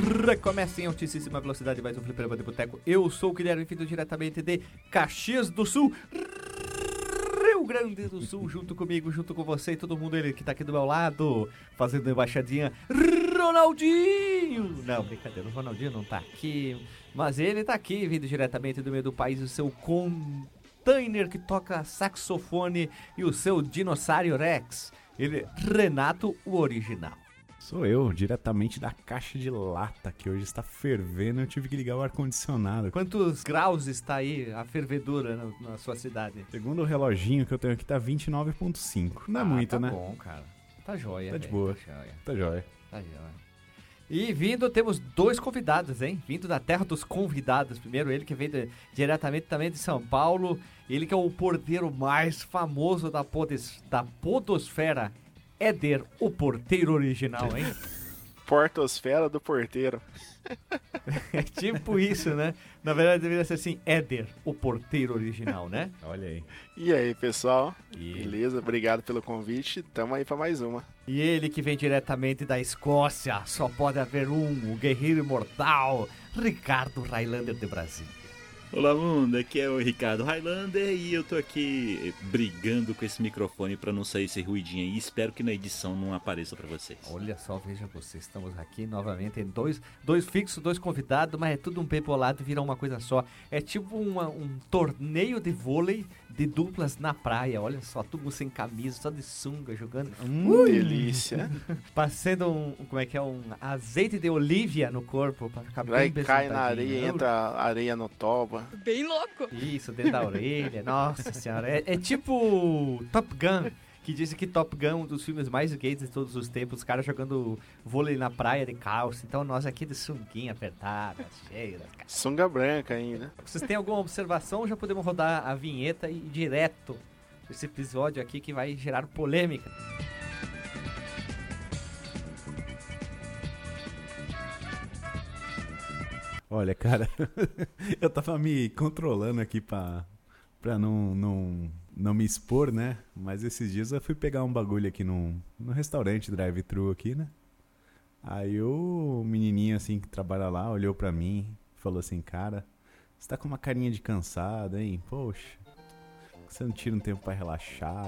Recomeça em altíssima velocidade mais um Fliperama de Boteco. Eu sou o Guilherme, vindo diretamente de Caxias do Sul, Rio Grande do Sul, junto comigo, junto com você e todo mundo ele que tá aqui do meu lado, fazendo embaixadinha, Ronaldinho! Não, brincadeira, o Ronaldinho não tá aqui, mas ele tá aqui, vindo diretamente do meio do país, o seu container que toca saxofone e o seu dinossauro Rex. Ele, Renato, o original. Sou eu, diretamente da caixa de lata, que hoje está fervendo. Eu tive que ligar o ar-condicionado. Quantos graus está aí a fervedura na, na sua cidade? Segundo o reloginho que eu tenho aqui, tá 29,5. Não é Ah, muito, tá né? bom, cara. Tá joia. Tá de boa. Tá joia. Tá jóia. Tá joia. E vindo, temos dois convidados, hein? Vindo da terra dos convidados. Primeiro, ele que veio de- diretamente também de São Paulo. Ele que é o porteiro mais famoso da, podes, da podosfera. Éder, o porteiro original, hein? Portosfera do porteiro. É tipo isso, né? Na verdade, deveria ser assim, Éder, o porteiro original, né? Olha aí. E aí, pessoal? E, Beleza? Obrigado pelo convite. Tamo aí pra mais uma. e ele que vem diretamente da Escócia, só pode haver um, o guerreiro imortal, Ricardo Highlander de Brasil. Olá mundo, aqui é o Ricardo Highlander e eu tô aqui brigando com esse microfone pra não sair esse ruidinho aí. Espero que na edição não apareça pra vocês. Olha só, veja você, estamos aqui novamente em dois, dois fixos, dois convidados, mas é tudo um pepolado vira uma coisa só. É tipo uma- um torneio de vôlei de duplas na praia, olha só, tudo sem camisa, só de sunga, jogando, Hum, delícia. passando um, como é que é, um azeite de olívia no corpo pra ficar Vai, bem cai na areia, entra areia no toba. Bem louco. Isso, dentro da orelha. Nossa senhora. É, é tipo Top Gun. Que dizem que Top Gun é um dos filmes mais gays de todos os tempos. Os caras jogando vôlei na praia de calça. Então nós aqui de sunguinha apertada, cheia. ca- Sunga branca ainda. Vocês têm alguma observação? Já podemos rodar a vinheta e ir direto esse episódio aqui que vai gerar polêmica. Olha, cara, eu tava me controlando aqui pra, pra não, não, não me expor, né? Mas esses dias eu fui pegar um bagulho aqui num, num restaurante drive-thru aqui, né? Aí o menininho, assim, que trabalha lá, olhou pra mim falou assim, cara, você tá com uma carinha de cansado, hein? Poxa, você não tira um tempo pra relaxar?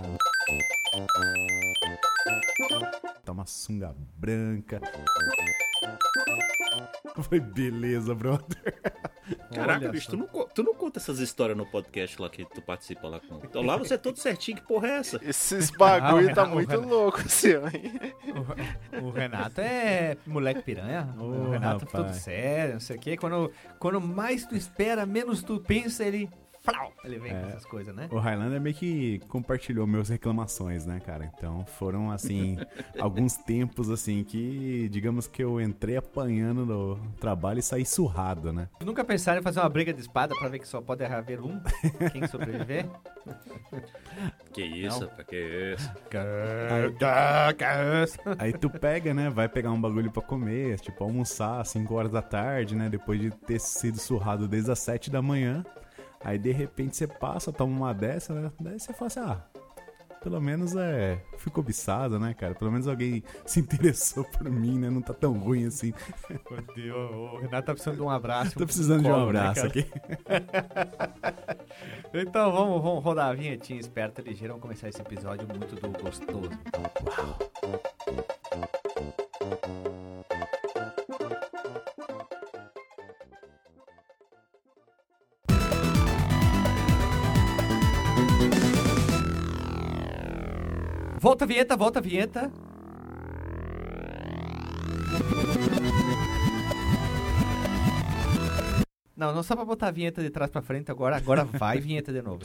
Tá uma sunga branca. Foi beleza, brother. Caraca, bicho, tu não, tu não conta essas histórias no podcast lá que tu participa lá com. Então lá você é todo certinho, que porra é essa? Esses bagulho Ah, tá o muito Renato. louco, hein? O, o Renato é moleque piranha. o Ô, Renato é todo rapaz. sério, não sei o quê. Quando, quando mais tu espera, menos tu pensa, ele. Flau, ele vem com É. essas coisas, né? O Highlander meio que compartilhou meus reclamações, né, cara? Então foram, assim, alguns tempos, assim, que, digamos que eu entrei apanhando no trabalho e saí surrado, né? Tu nunca pensaram em fazer uma briga de espada pra ver que só pode haver um? Quem sobreviver? Que isso, Não. que isso? Aí tu pega, né, vai pegar um bagulho pra comer, tipo, almoçar às 5 horas da tarde, né, depois de ter sido surrado desde as 7 da manhã. Aí, de repente, você passa, toma uma dessa, né, daí você fala assim, ah... Pelo menos é. Fico cobiçado, né, cara? Pelo menos alguém se interessou por mim, né? Não tá tão ruim assim. Meu Deus, o Renato tá precisando de um abraço. Tô precisando de um né, abraço cara? aqui. Então vamos, vamos rodar a vinhetinha esperta e ligeira. Vamos começar esse episódio muito do gostoso. Volta a vinheta, volta a vinheta. Não, não só pra botar a vinheta de trás pra frente agora, agora vai vinheta de novo.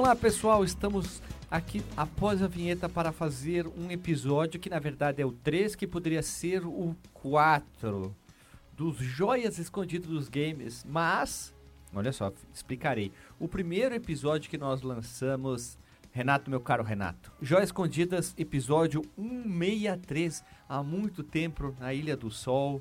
Vamos lá, pessoal, estamos aqui após a vinheta para fazer um episódio que na verdade é o 3, que poderia ser o 4 dos joias escondidas dos games, mas olha só, explicarei. O primeiro episódio que nós lançamos, Renato, meu caro Renato, Joias Escondidas, episódio 163, há muito tempo na Ilha do Sol,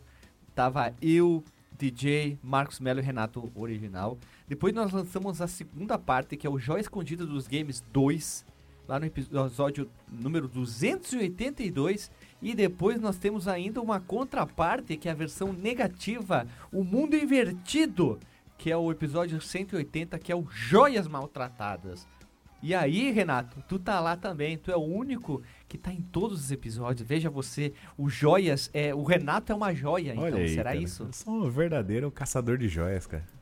tava eu, DJ, Marcos Melo e Renato original. Depois nós lançamos a segunda parte, que é o Joia Escondida dos Games 2, lá no episódio número 282. E depois nós temos ainda uma contraparte, que é a versão negativa, o mundo invertido, que é o episódio 180, que é o Joias Maltratadas. E aí, Renato, tu tá lá também, tu é o único que tá em todos os episódios. Veja você, o Joias é, o Renato é uma joia, então Olha aí, será cara. isso? Eu sou um verdadeiro caçador de joias, cara.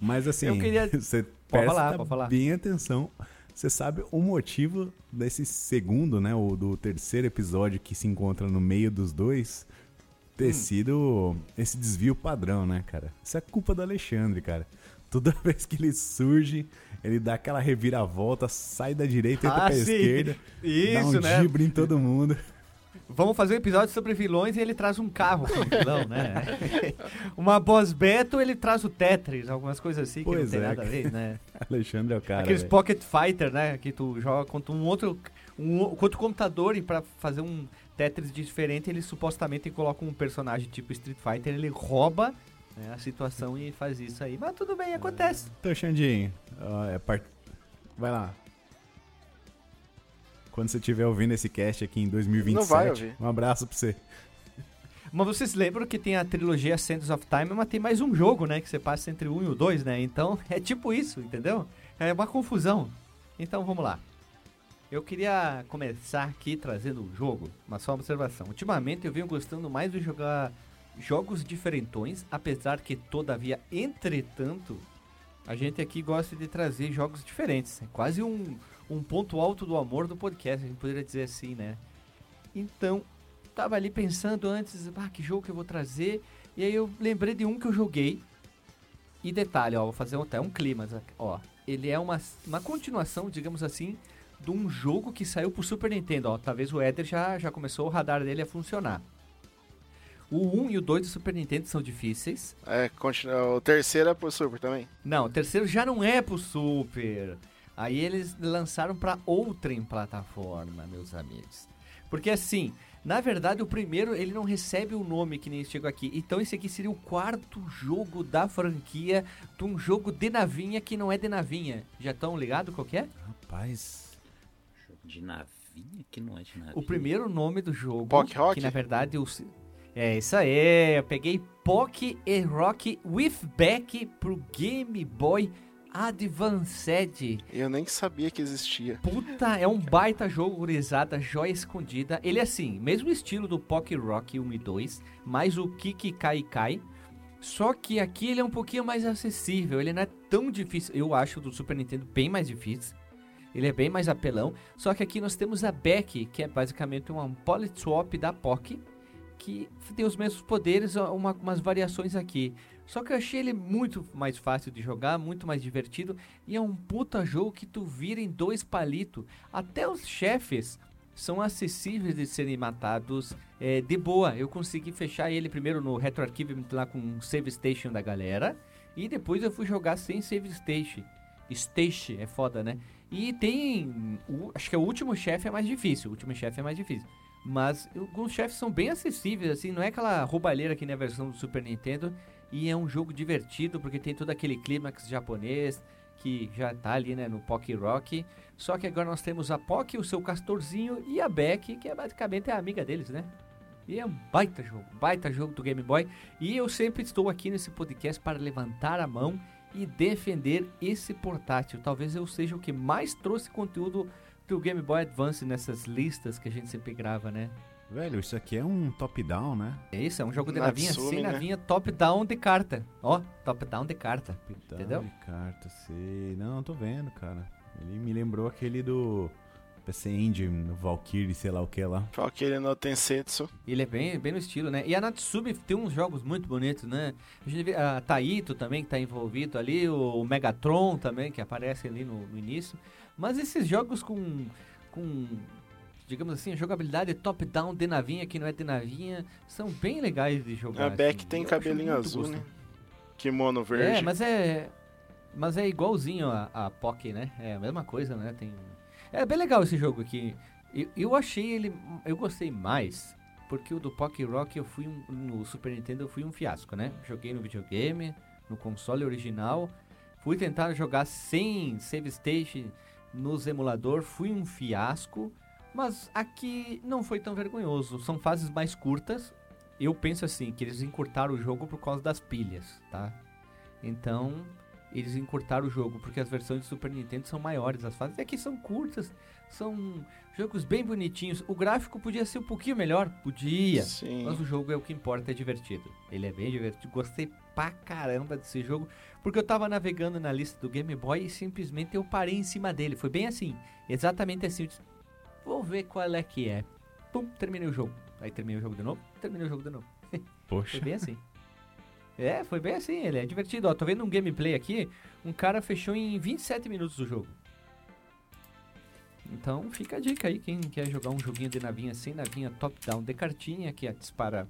Mas assim, Eu queria- você presta falar, pode falar. bem atenção. Você sabe o motivo desse segundo, né? O do terceiro episódio que se encontra no meio dos dois ter Hum. sido esse desvio padrão, né, cara? Isso é culpa do Alexandre, cara. Toda vez que ele surge, ele dá aquela reviravolta, sai da direita e entra Ah, pra sim. esquerda, dá Isso, um né? gibre em todo mundo. Vamos fazer um episódio sobre vilões e ele traz um carro como vilão, né? Uma boss battle, ele traz o Tetris, algumas coisas assim que Pois não tem é, nada a ver, né? Alexandre é o cara. Aqueles velho. Pocket Fighter, né? Que tu joga contra um outro, um, contra o computador e pra fazer um Tetris diferente, ele supostamente coloca um personagem tipo Street Fighter, ele rouba né, a situação e faz isso aí. Mas tudo bem, acontece. Então, Xandinho, ó, é part... vai lá. Quando você estiver ouvindo esse cast aqui em 2027, Não vai ouvir. um abraço pra você. Mas vocês lembram que tem a trilogia Sands of Time, mas tem mais um jogo, né? Que você passa entre o 1 e o 2, né? Então é tipo isso, entendeu? É uma confusão. Então vamos lá. Eu queria começar aqui trazendo um jogo, uma só observação. Ultimamente eu venho gostando mais de jogar jogos diferentões, apesar que, todavia, entretanto, a gente aqui gosta de trazer jogos diferentes. É quase um, um ponto alto do amor do podcast, a gente poderia dizer assim, né? Então, tava ali pensando antes, ah, que jogo que eu vou trazer. E aí eu lembrei de um que eu joguei. E detalhe, ó, vou fazer até um clima, ó. Ele é uma, uma continuação, digamos assim, de um jogo que saiu pro Super Nintendo, ó. Talvez o Eder já, já começou o radar dele a funcionar. O 1 e o 2 do Super Nintendo são difíceis. É, continua, o terceiro é pro Super também. Não, o terceiro já não é pro Super. Aí eles lançaram pra outrem plataforma, meus amigos. Porque assim, na verdade o primeiro ele não recebe o nome que nem chegou aqui. Então esse aqui seria o quarto jogo da franquia de um jogo de navinha que não é de navinha. Já estão ligados qual que é? Rapaz, Jogo de navinha que não é de navinha. O primeiro nome do jogo, Pock Rock? que na verdade o é isso aí, eu peguei Pock e Rock with Back pro Game Boy Advanced. Eu nem sabia que existia. Puta, é um baita jogo, gurizada, joia escondida. Ele é assim, mesmo estilo do Pock Rock 1 e 2, mais o Kiki Kai Kai. Só que aqui ele é um pouquinho mais acessível, ele não é tão difícil. Eu acho do Super Nintendo bem mais difícil. Ele é bem mais apelão. Só que aqui nós temos a Beck, que é basicamente uma Polyswap da POC, que tem os mesmos poderes, uma- umas variações aqui. Só que eu achei ele muito mais fácil de jogar, muito mais divertido. E é um puta jogo que tu vira em dois palitos. Até os chefes são acessíveis de serem matados é, de boa. Eu consegui fechar ele primeiro no RetroArchive lá com o Save Station da galera. E depois eu fui jogar sem Save Station. Station é foda, né? E tem. o- acho que o último chefe é mais difícil. O último chefe é mais difícil. Mas alguns chefes são bem acessíveis, assim, não é aquela roubalheira que nem a versão do Super Nintendo. E é um jogo divertido, porque tem todo aquele clímax japonês que já tá ali, né, no Pock Rock. Só que agora nós temos a Pock, o seu castorzinho, e a Beck, que é basicamente a amiga deles, né? E é um baita jogo, baita jogo do Game Boy. E eu sempre estou aqui nesse podcast para levantar a mão e defender esse portátil. Talvez eu seja o que mais trouxe conteúdo do Game Boy Advance nessas listas que a gente sempre grava, né? velho, isso aqui é um top-down, né? É isso, é um jogo de Natsumi, navinha, sem né? navinha, top-down de carta. Ó, top-down de carta. Top-down Entendeu? de carta, sei. Não, tô vendo, cara. Ele me lembrou aquele do PC Engine, Valkyrie, sei lá o que lá. Aquele no Tensetsu. Ele é bem, bem no estilo, né? E a Natsume tem uns jogos muito bonitos, né? A gente vê a Taito também, que tá envolvido ali, o Megatron também, que aparece ali no, no início. Mas esses jogos com, com digamos assim, a jogabilidade top-down de navinha, que não é de navinha, são bem legais de jogar. A Beck assim. tem Eu cabelinho azul, né? gostoso. Kimono verde. É, mas é. Mas é igualzinho a, a Pock, né? É a mesma coisa, né? Tem. É bem legal esse jogo aqui. Eu, eu achei ele. Eu gostei mais. Porque o do Pock Rock eu fui um, no Super Nintendo eu fui um fiasco, né? Joguei no videogame, no console original. Fui tentar jogar sem save station nos emulador, fui um fiasco. Mas aqui não foi tão vergonhoso. São fases mais curtas. Eu penso assim, que eles encurtaram o jogo por causa das pilhas, tá? Então, eles encurtaram o jogo, porque as versões de Super Nintendo são maiores, as fases aqui são curtas, são jogos bem bonitinhos. O gráfico podia ser um pouquinho melhor, podia, Sim. mas o jogo é o que importa, é divertido. Ele é bem divertido, gostei pra caramba desse jogo, porque eu tava navegando na lista do Game Boy e simplesmente eu parei em cima dele. Foi bem assim, exatamente assim. Eu disse, Vou ver qual é que é. Pum, terminei o jogo. Aí terminei o jogo de novo, terminei o jogo de novo. Foi Poxa. bem assim. É, foi bem assim, ele é divertido. Ó, tô vendo um gameplay aqui, um cara fechou em 27 minutos o jogo. Então fica a dica aí, quem quer jogar um joguinho de navinha sem navinha top-down de cartinha, que dispara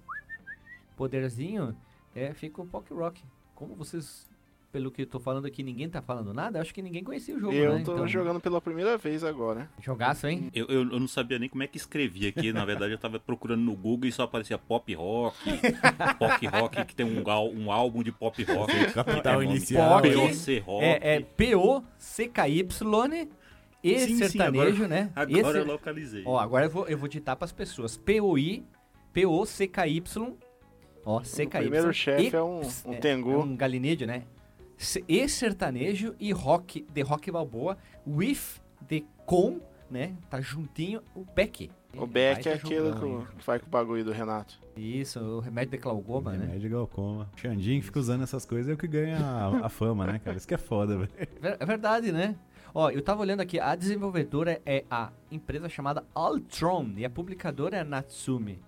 poderzinho, é, fica o Pock Rock. Como vocês, pelo que eu tô falando aqui, ninguém tá falando nada, acho que ninguém conhecia o jogo, Eu né? tô Então, jogando pela primeira vez agora. Jogaço, hein? Eu, eu, eu não sabia nem como é que escrevia aqui. Na verdade, eu tava procurando no Google e só aparecia pop rock, pop rock, que tem um, gal- um álbum de pop rock. Capital É nome inicial. POC rock. É, é P-O-C-K-Y e Sim, sim, sertanejo, agora- né? Agora Esse- eu localizei. Ó, agora eu vou, eu vou digitar pras pessoas. P-O-I, P-O-C-K-Y. Ó, O C-K-Y. primeiro chefe é um, um é, Tengu. É um galinejo, né? E sertanejo e rock, de rock balboa. With, de com, né? Tá juntinho o Beck. O Beck é aquele que, que vai com o bagulho do Renato. Isso, o remédio de glaucoma, né? Remédio glaucoma. Xandinho que fica usando essas coisas é o que ganha a, a fama, né, cara? Isso que é foda, velho. Ver- É verdade, né? Ó, eu tava olhando aqui, a desenvolvedora é a empresa chamada Altron e a publicadora é a Natsume.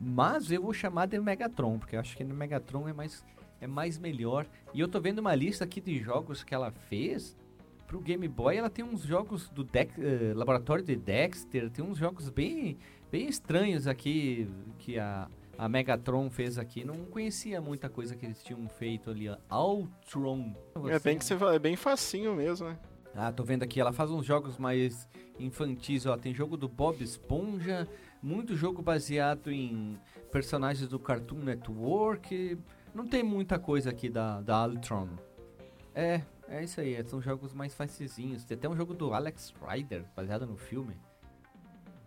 Mas eu vou chamar de Megatron, porque eu acho que no Megatron é mais, é mais melhor. E eu tô vendo uma lista aqui de jogos que ela fez pro Game Boy. Ela tem uns jogos do Dex, eh, Laboratório de Dexter, tem uns jogos bem, bem estranhos aqui que a, a Megatron fez aqui. Não conhecia muita coisa que eles tinham feito ali. ó. Altron. É bem que você fala, é bem facinho mesmo, né? Ah, tô vendo aqui, ela faz uns jogos mais infantis, ó. Tem jogo do Bob Esponja, muito jogo baseado em personagens do Cartoon Network. Não tem muita coisa aqui da, da Altron. É, é isso aí, são jogos mais facezinhos. Tem até um jogo do Alex Rider, baseado no filme.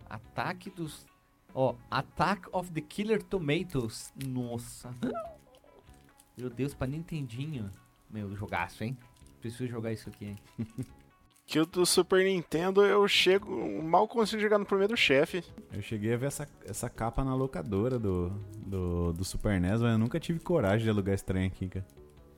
Ataque dos. Ó, Attack of the Killer Tomatoes. Nossa. Meu Deus, pra Nintendinho. Meu, jogaço, hein? Preciso jogar isso aqui, hein? Que o do Super Nintendo eu chego. Mal consigo chegar no primeiro chefe. Eu cheguei a ver essa, essa capa na locadora do, do, do Super NES, mas eu nunca tive coragem de alugar esse trem aqui, cara.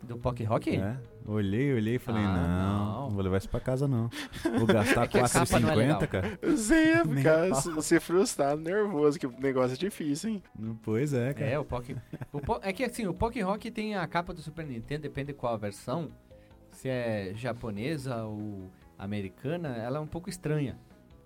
Do Pock Rock? É, olhei, olhei e falei, Ah, não, não. vou levar isso pra casa não. Vou gastar É que a capa não é legal. 4,50, cara. Você ia ficar se frustrado, nervoso, que o negócio é difícil, hein? Pois é, cara. É, o Pock. o Po- é que assim, o Pock Rock tem a capa do Super Nintendo, depende qual a versão. Se é japonesa ou americana, ela é um pouco estranha.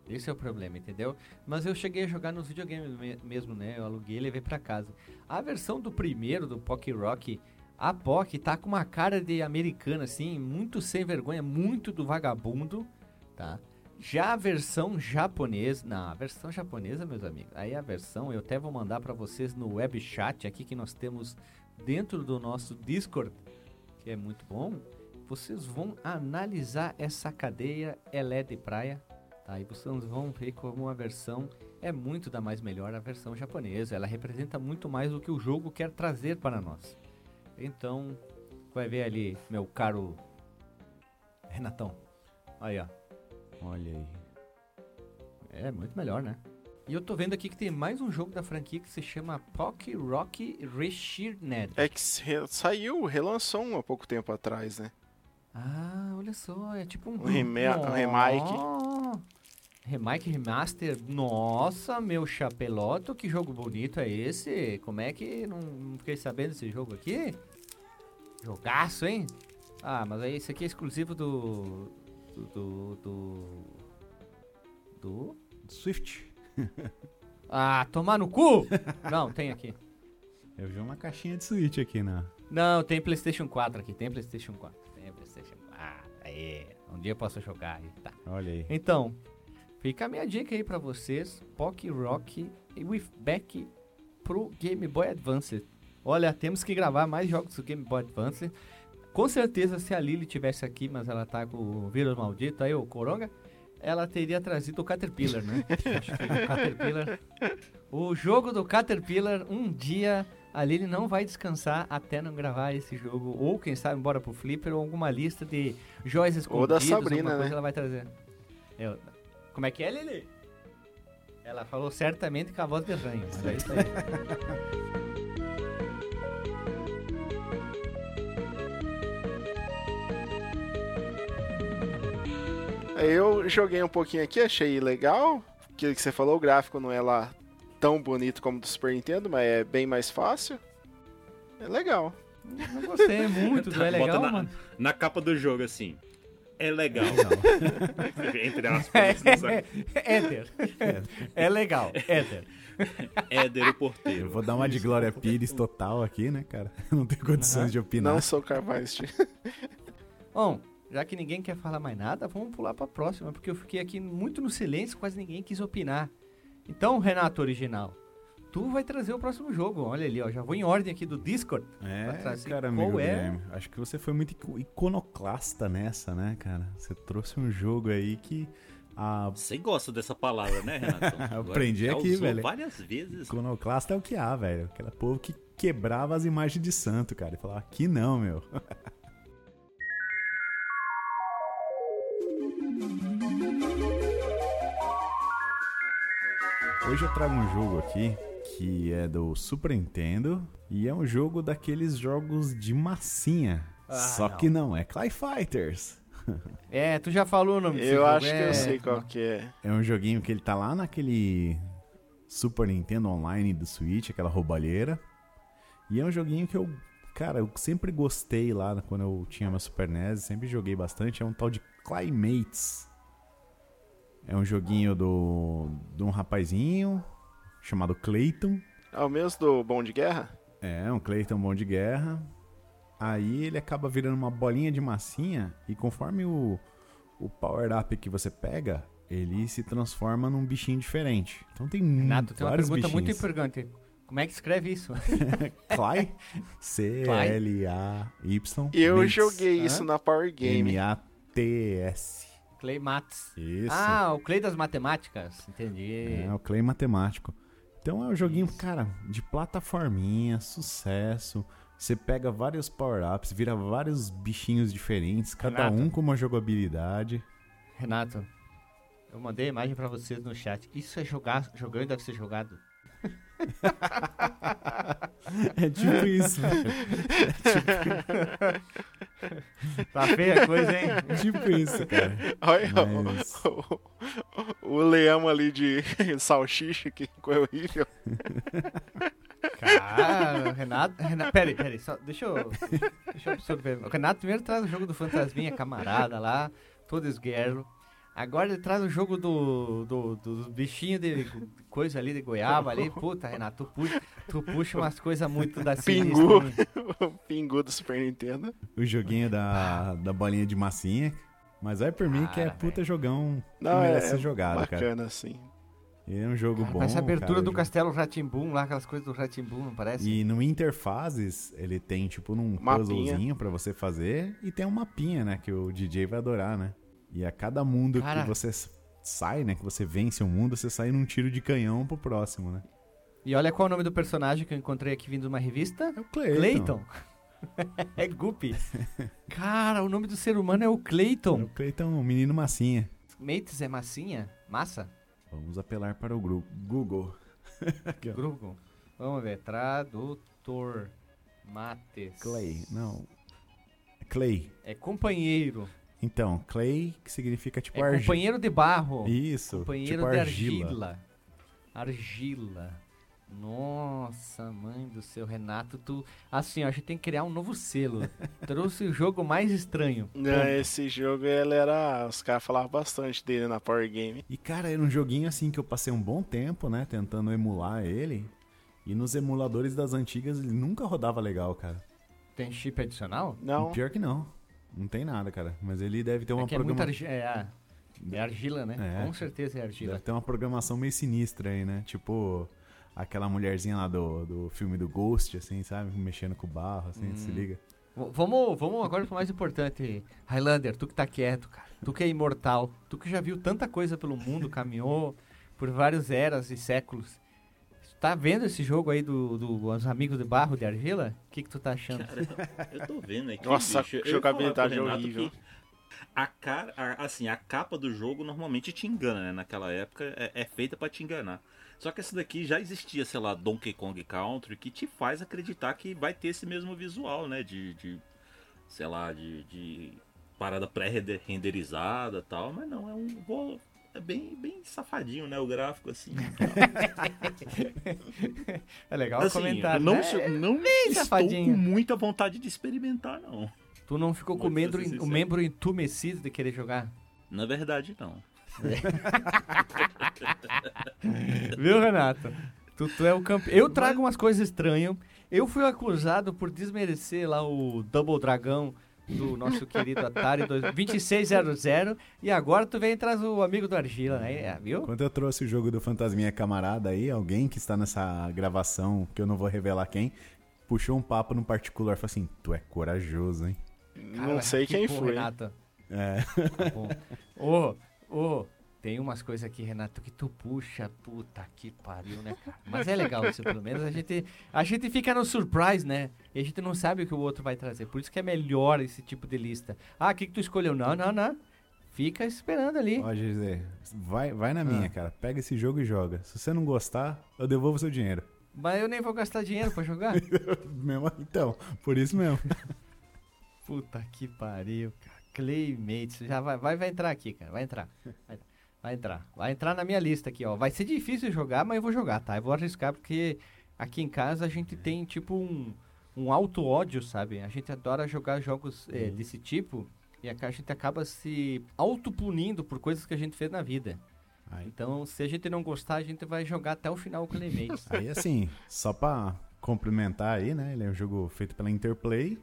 Esse é o problema, entendeu? Mas eu cheguei a jogar nos videogames me- mesmo, né? Eu aluguei e levei pra casa. A versão do primeiro, do Pock Rock, a Pock tá com uma cara de americana, assim, muito sem vergonha, muito do vagabundo, tá? Já a versão japonesa, não, a versão japonesa, meus amigos, aí a versão, eu até vou mandar pra vocês no web chat aqui que nós temos dentro do nosso Discord, que é muito bom. Vocês vão analisar essa cadeia, ela é de praia, tá? E vocês vão ver como a versão é muito da mais melhor, a versão japonesa. Ela representa muito mais o que o jogo quer trazer para nós. Então, vai ver ali, meu caro Renatão. Aí, ó. Olha aí. É muito melhor, né? E eu tô vendo aqui que tem mais um jogo da franquia que se chama Pock Rock Reshirned. É que saiu, relançou um há pouco tempo atrás, né? Ah, olha só, é tipo um... Um rema- um remake. Oh, Remake Remaster, nossa, meu chapeloto, que jogo bonito é esse? Como é que não, não fiquei sabendo desse jogo aqui? Jogaço, hein? Ah, mas aí esse aqui é exclusivo do. do. do. do. do- Swift. Ah, tomar no cu! não, tem aqui. Eu vi uma caixinha de Switch aqui na. Não, tem PlayStation 4 aqui, tem PlayStation 4. Tem PlayStation 4. Aí, um dia eu posso jogar tá. Olha aí. Então, fica a minha dica aí pra vocês: Pock Rock with Back pro Game Boy Advance. Olha, temos que gravar mais jogos do Game Boy Advance. Com certeza, se a Lily tivesse aqui, mas ela tá com o vírus maldito aí, o Coronga, ela teria trazido o Caterpillar, né? Acho que o Caterpillar. O jogo do Caterpillar, um dia a Lily não vai descansar até não gravar esse jogo. Ou quem sabe, embora pro Flipper, ou alguma lista de joias Ou da escondidas. Sabrina, né? ela vai trazer. Eu- Como é que é, Lili? Ela falou certamente com a voz de ranho. Mas é isso aí. Eu joguei um pouquinho aqui, achei legal. Aquilo que você falou, o gráfico não é lá tão bonito como do Super Nintendo, mas é bem mais fácil. É legal. Não gostei muito do é Bota legal, na, mano. na capa do jogo assim. É legal. Entre aspas. É, sabe? Éder. É legal, Éder. Éder o porteiro. Eu vou dar uma de Glória Pires total aqui, né, cara? Não tenho condições de opinar. Não sou capaz de. Bom, já que ninguém quer falar mais nada, vamos pular pra próxima, porque eu fiquei aqui muito no silêncio, quase ninguém quis opinar. Então, Renato Original, tu vai trazer o próximo jogo. Olha ali, ó, já vou em ordem aqui do Discord. É, Pra trazer cara, qual amigo é? Guilherme. Acho que você foi muito ico- iconoclasta nessa, né, cara? Você trouxe um jogo aí que a Você gosta dessa palavra, né, Renato? Aprendi já aqui, usou velho. várias vezes. iconoclasta é o que há, velho. Aquela povo que quebrava as imagens de santo, cara. E falava, aqui não, meu. Hoje eu trago um jogo aqui que é do Super Nintendo e é um jogo daqueles jogos de massinha. Ah, Só não. que não, é Clay Fighters. É, tu já falou o nome desse Eu jogo, acho que é- eu sei qual que é. É um joguinho que ele tá lá naquele Super Nintendo Online do Switch, aquela roubalheira. E é um joguinho que eu, cara, eu sempre gostei lá quando eu tinha meu Super NES, sempre joguei bastante. É um tal de Claymates. É um joguinho do de um rapazinho chamado Clayton. É o mesmo do Bom de Guerra? É, um Clayton bom de guerra. Aí ele acaba virando uma bolinha de massinha e conforme o, o power-up que você pega, ele se transforma num bichinho diferente. Então tem Renato, tem uma pergunta muito bichinhos. importante. Como é que escreve isso? Clay? C-L-A-Y. Eu Mates. joguei isso na Power Game. M-A-T-S. Clay Matos. Isso. Ah, o Clay das matemáticas. Entendi. É, o Clay matemático. Então é um joguinho, cara, de plataforminha, sucesso. Você pega vários power-ups, vira vários bichinhos diferentes, cada Renato. um com uma jogabilidade. Renato, eu mandei a imagem pra vocês no chat. Isso é jogar, jogando deve ser jogado. É tipo isso, velho. Tá feia a coisa, hein? É tipo isso, cara. Olha Mas- o, o, o leão ali de salsicha, que coisa horrível. Cara, Renato. Renato peraí, peraí, só, deixa eu. Deixa eu absorver. O Renato primeiro traz o jogo do Fantasminha Camarada lá, todo esguerro. Agora ele traz o jogo do, do, do bichinho de coisa ali de goiaba ali. Puta, Renato, tu puxa, tu puxa umas coisas muito da Pingu. o pingu do Super Nintendo. O joguinho da, da bolinha de massinha. Mas vai por mim que é Cara, puta jogão que Não, merece é ser jogado, cara. bacana, assim. E é um jogo Cara, bom. parece a abertura cara. do Castelo Ratimbum lá, aquelas coisas do Ratimbum, não parece? E no Interfaces, ele tem tipo num Mapinha. puzzlezinho pra você fazer e tem um mapinha, né, que o DJ vai adorar, né? E a cada mundo Cara. que você sai, né, que você vence um mundo, você sai num tiro de canhão pro próximo, né? E olha qual é o nome do personagem que eu encontrei aqui vindo de uma revista. É o Clayton. Clayton. é Guppy. Cara, o nome do ser humano é o É o Clayton. Clayton, o menino massinha. Mates é massinha? Massa? Vamos apelar para o grupo Google. Grupo. Vamos ver. Tradutor. Mates. Clay, não. Clay. É companheiro. Então, clay, que significa tipo É argila. companheiro de barro. Isso, Companheiro tipo de argila. argila. Argila. Nossa, mãe do seu Renato, tu. Assim, ó, a gente tem que criar um novo selo. Trouxe o jogo mais estranho. Não, esse jogo ele era. Os caras falavam bastante dele na Power Game. E, cara, era um joguinho assim que eu passei um bom tempo, né, tentando emular ele. E nos emuladores das antigas ele nunca rodava legal, cara. Tem chip adicional? Não. Pior que não. Não tem nada, cara. Mas ele deve ter uma é que é muita programa... argila. É, ah, é argila, né? É. Com certeza é argila. Deve ter uma programação meio sinistra aí, né? Tipo aquela mulherzinha lá do, do filme do Ghost, assim, sabe? Mexendo com o barro, assim, Hum. se liga. Vamos, vamos agora pro mais importante. Highlander, tu que tá quieto, cara. Tu que é imortal. Tu que já viu tanta coisa pelo mundo, caminhou por várias eras e séculos. Tá vendo esse jogo aí do, do Os Amigos de Barro de Argila? O que, que tu tá achando? Cara, eu tô vendo aqui. Nossa, bicho, eu jogabilidade Renato horrível. A cara, a- assim, a capa do jogo normalmente te engana, né? Naquela época é, é feita pra te enganar. Só que essa daqui já existia, sei lá, Donkey Kong Country, que te faz acreditar que vai ter esse mesmo visual, né? De, de sei lá, de, de parada pré-renderizada e tal. Mas não, é um. vou- É bem, bem safadinho, né? O gráfico, assim. É legal assim, comentário. não, né? se- não estou safadinho. com muita vontade de experimentar, não. Tu não ficou com o Vou te ser membro, o membro entumecido de querer jogar? Na verdade, não. Viu, Renato? Tu, tu é o campeão. Eu trago umas coisas estranhas. Eu fui acusado por desmerecer lá o Double Dragão do nosso querido Atari dois- 2600 e agora tu vem e traz o amigo do Argila, né? Viu? Quando eu trouxe o jogo do Fantasminha Camarada aí, alguém que está nessa gravação, que eu não vou revelar quem, puxou um papo no particular e falou assim: Tu é corajoso, hein? não Cara, sei que quem porra, foi. Renato. É. Tá bom. Ô, ô, tem umas coisas aqui, Renato, que tu puxa, puta que pariu, né, cara? Mas é legal isso, pelo menos a gente, a gente fica no surprise, né? E a gente não sabe o que o outro vai trazer. Por isso que é melhor esse tipo de lista. Ah, o que, que tu escolheu? Não, não, não. Fica esperando ali. Ó, Gisele, vai, vai na minha, Ah. cara. Pega esse jogo e joga. Se você não gostar, eu devolvo seu dinheiro. Mas eu nem vou gastar dinheiro pra jogar. Mesmo- Então, por isso mesmo. Puta que pariu, cara. Claymates. Já vai, vai, vai entrar aqui, cara. Vai entrar. Vai, vai entrar. Vai entrar na minha lista aqui, ó. Vai ser difícil jogar, mas eu vou jogar, tá? Eu vou arriscar porque aqui em casa a gente tem tipo um, um alto ódio, sabe? A gente adora jogar jogos eh, desse tipo e a gente acaba se autopunindo por coisas que a gente fez na vida. Aí, Então, se a gente não gostar, a gente vai jogar até o final o Claymates. aí assim, só pra complementar aí, né? Ele é um jogo feito pela Interplay,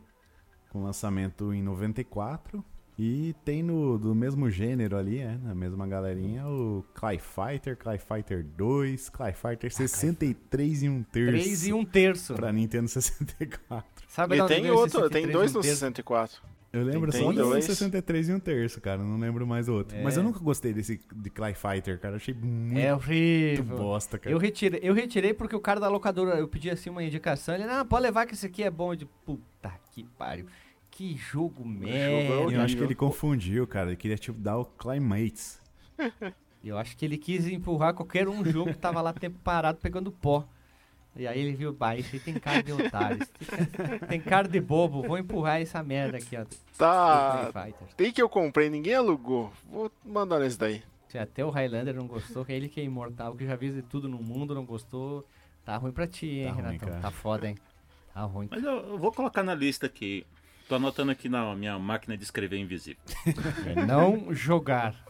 com lançamento em 94. E tem no do mesmo gênero ali, é, na mesma galerinha, o Cry Fighter, Cry Fighter 2, Cry Fighter 63 e um terço. 3 e 1 terço. Pra Nintendo 64. Sabe E de tem outro, tem 63 dois e no um terço? 64. Eu lembro Tem só do dois. 63 e um terço, cara. Não lembro mais o outro. É. Mas eu nunca gostei desse de Cry Fighter, cara. Eu achei muito É horrível. bosta, cara. Eu retirei, eu retirei porque o cara da locadora, eu pedi assim uma indicação, ele, não, pode levar que esse aqui é bom. Eu de puta que pariu. Que jogo merda. Eu acho que ele confundiu, cara. Ele queria, tipo, dar o Climates. Eu acho que ele quis empurrar qualquer um jogo que tava lá tempo parado pegando pó. E aí ele viu, bah, esse aí tem cara de otário, tem- cara de bobo, vou empurrar essa merda aqui, ó. Tá. Street Fighter. Tem que eu comprei, ninguém alugou. Vou mandar nesse daí. Se até o Highlander não gostou, que é ele que é imortal, que já viu de tudo no mundo, não gostou, tá ruim pra ti, hein, Tá ruim, Renatão? tá foda, hein? Tá ruim. Mas eu, eu vou colocar na lista aqui. Tô anotando aqui na minha máquina de escrever invisível. É não jogar.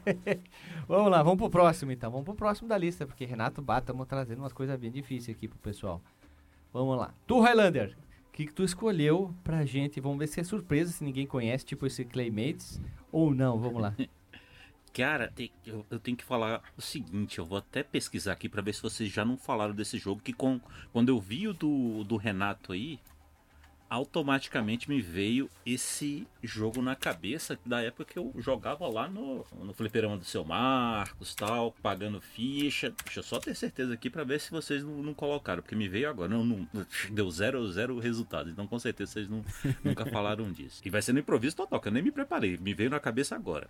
vamos lá, vamos pro próximo então. Vamos pro próximo da lista, porque Renato Bata, estamos trazendo umas coisas bem difíceis aqui pro pessoal. Vamos lá. Tu, Highlander, o que, que tu escolheu pra gente? Vamos ver se é surpresa, se ninguém conhece, tipo esse Claymates, ou não. Vamos lá. Cara, eu, eu tenho que falar o seguinte, eu vou até pesquisar aqui pra ver se vocês já não falaram desse jogo, que com, quando eu vi o do, do Renato aí, automaticamente me veio esse jogo na cabeça da época que eu jogava lá no, no fliperama do seu Marcos tal, pagando ficha. Deixa eu só ter certeza aqui pra ver se vocês não, não colocaram, porque me veio agora. Não, não- deu zero, zero resultado, então com certeza vocês não, nunca falaram disso. E vai ser no improviso total, que eu nem me preparei, me veio na cabeça agora.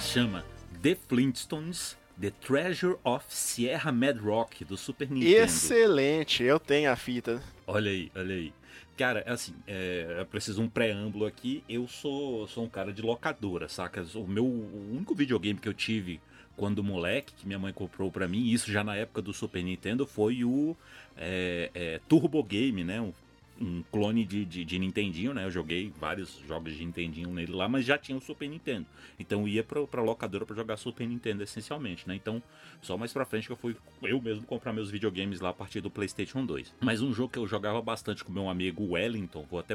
chama The Flintstones The Treasure of Sierra Mad Rock do Super Nintendo. Excelente, eu tenho a fita. Olha aí, olha aí. Cara, assim, é, eu preciso um preâmbulo aqui. Eu sou, sou um cara de locadora, saca? O meu o único videogame que eu tive quando moleque, que minha mãe comprou para mim, isso já na época do Super Nintendo, foi o é, é, Turbo Game, né? Um, um clone de, de, de, Nintendinho, né? Eu joguei vários jogos de Nintendinho nele lá, mas já tinha o Super Nintendo. Então ia pra, pra locadora para jogar Super Nintendo essencialmente, né? Então, só mais pra frente que eu fui eu mesmo comprar meus videogames lá a partir do PlayStation 2. Mas um jogo que eu jogava bastante com meu amigo Wellington, vou até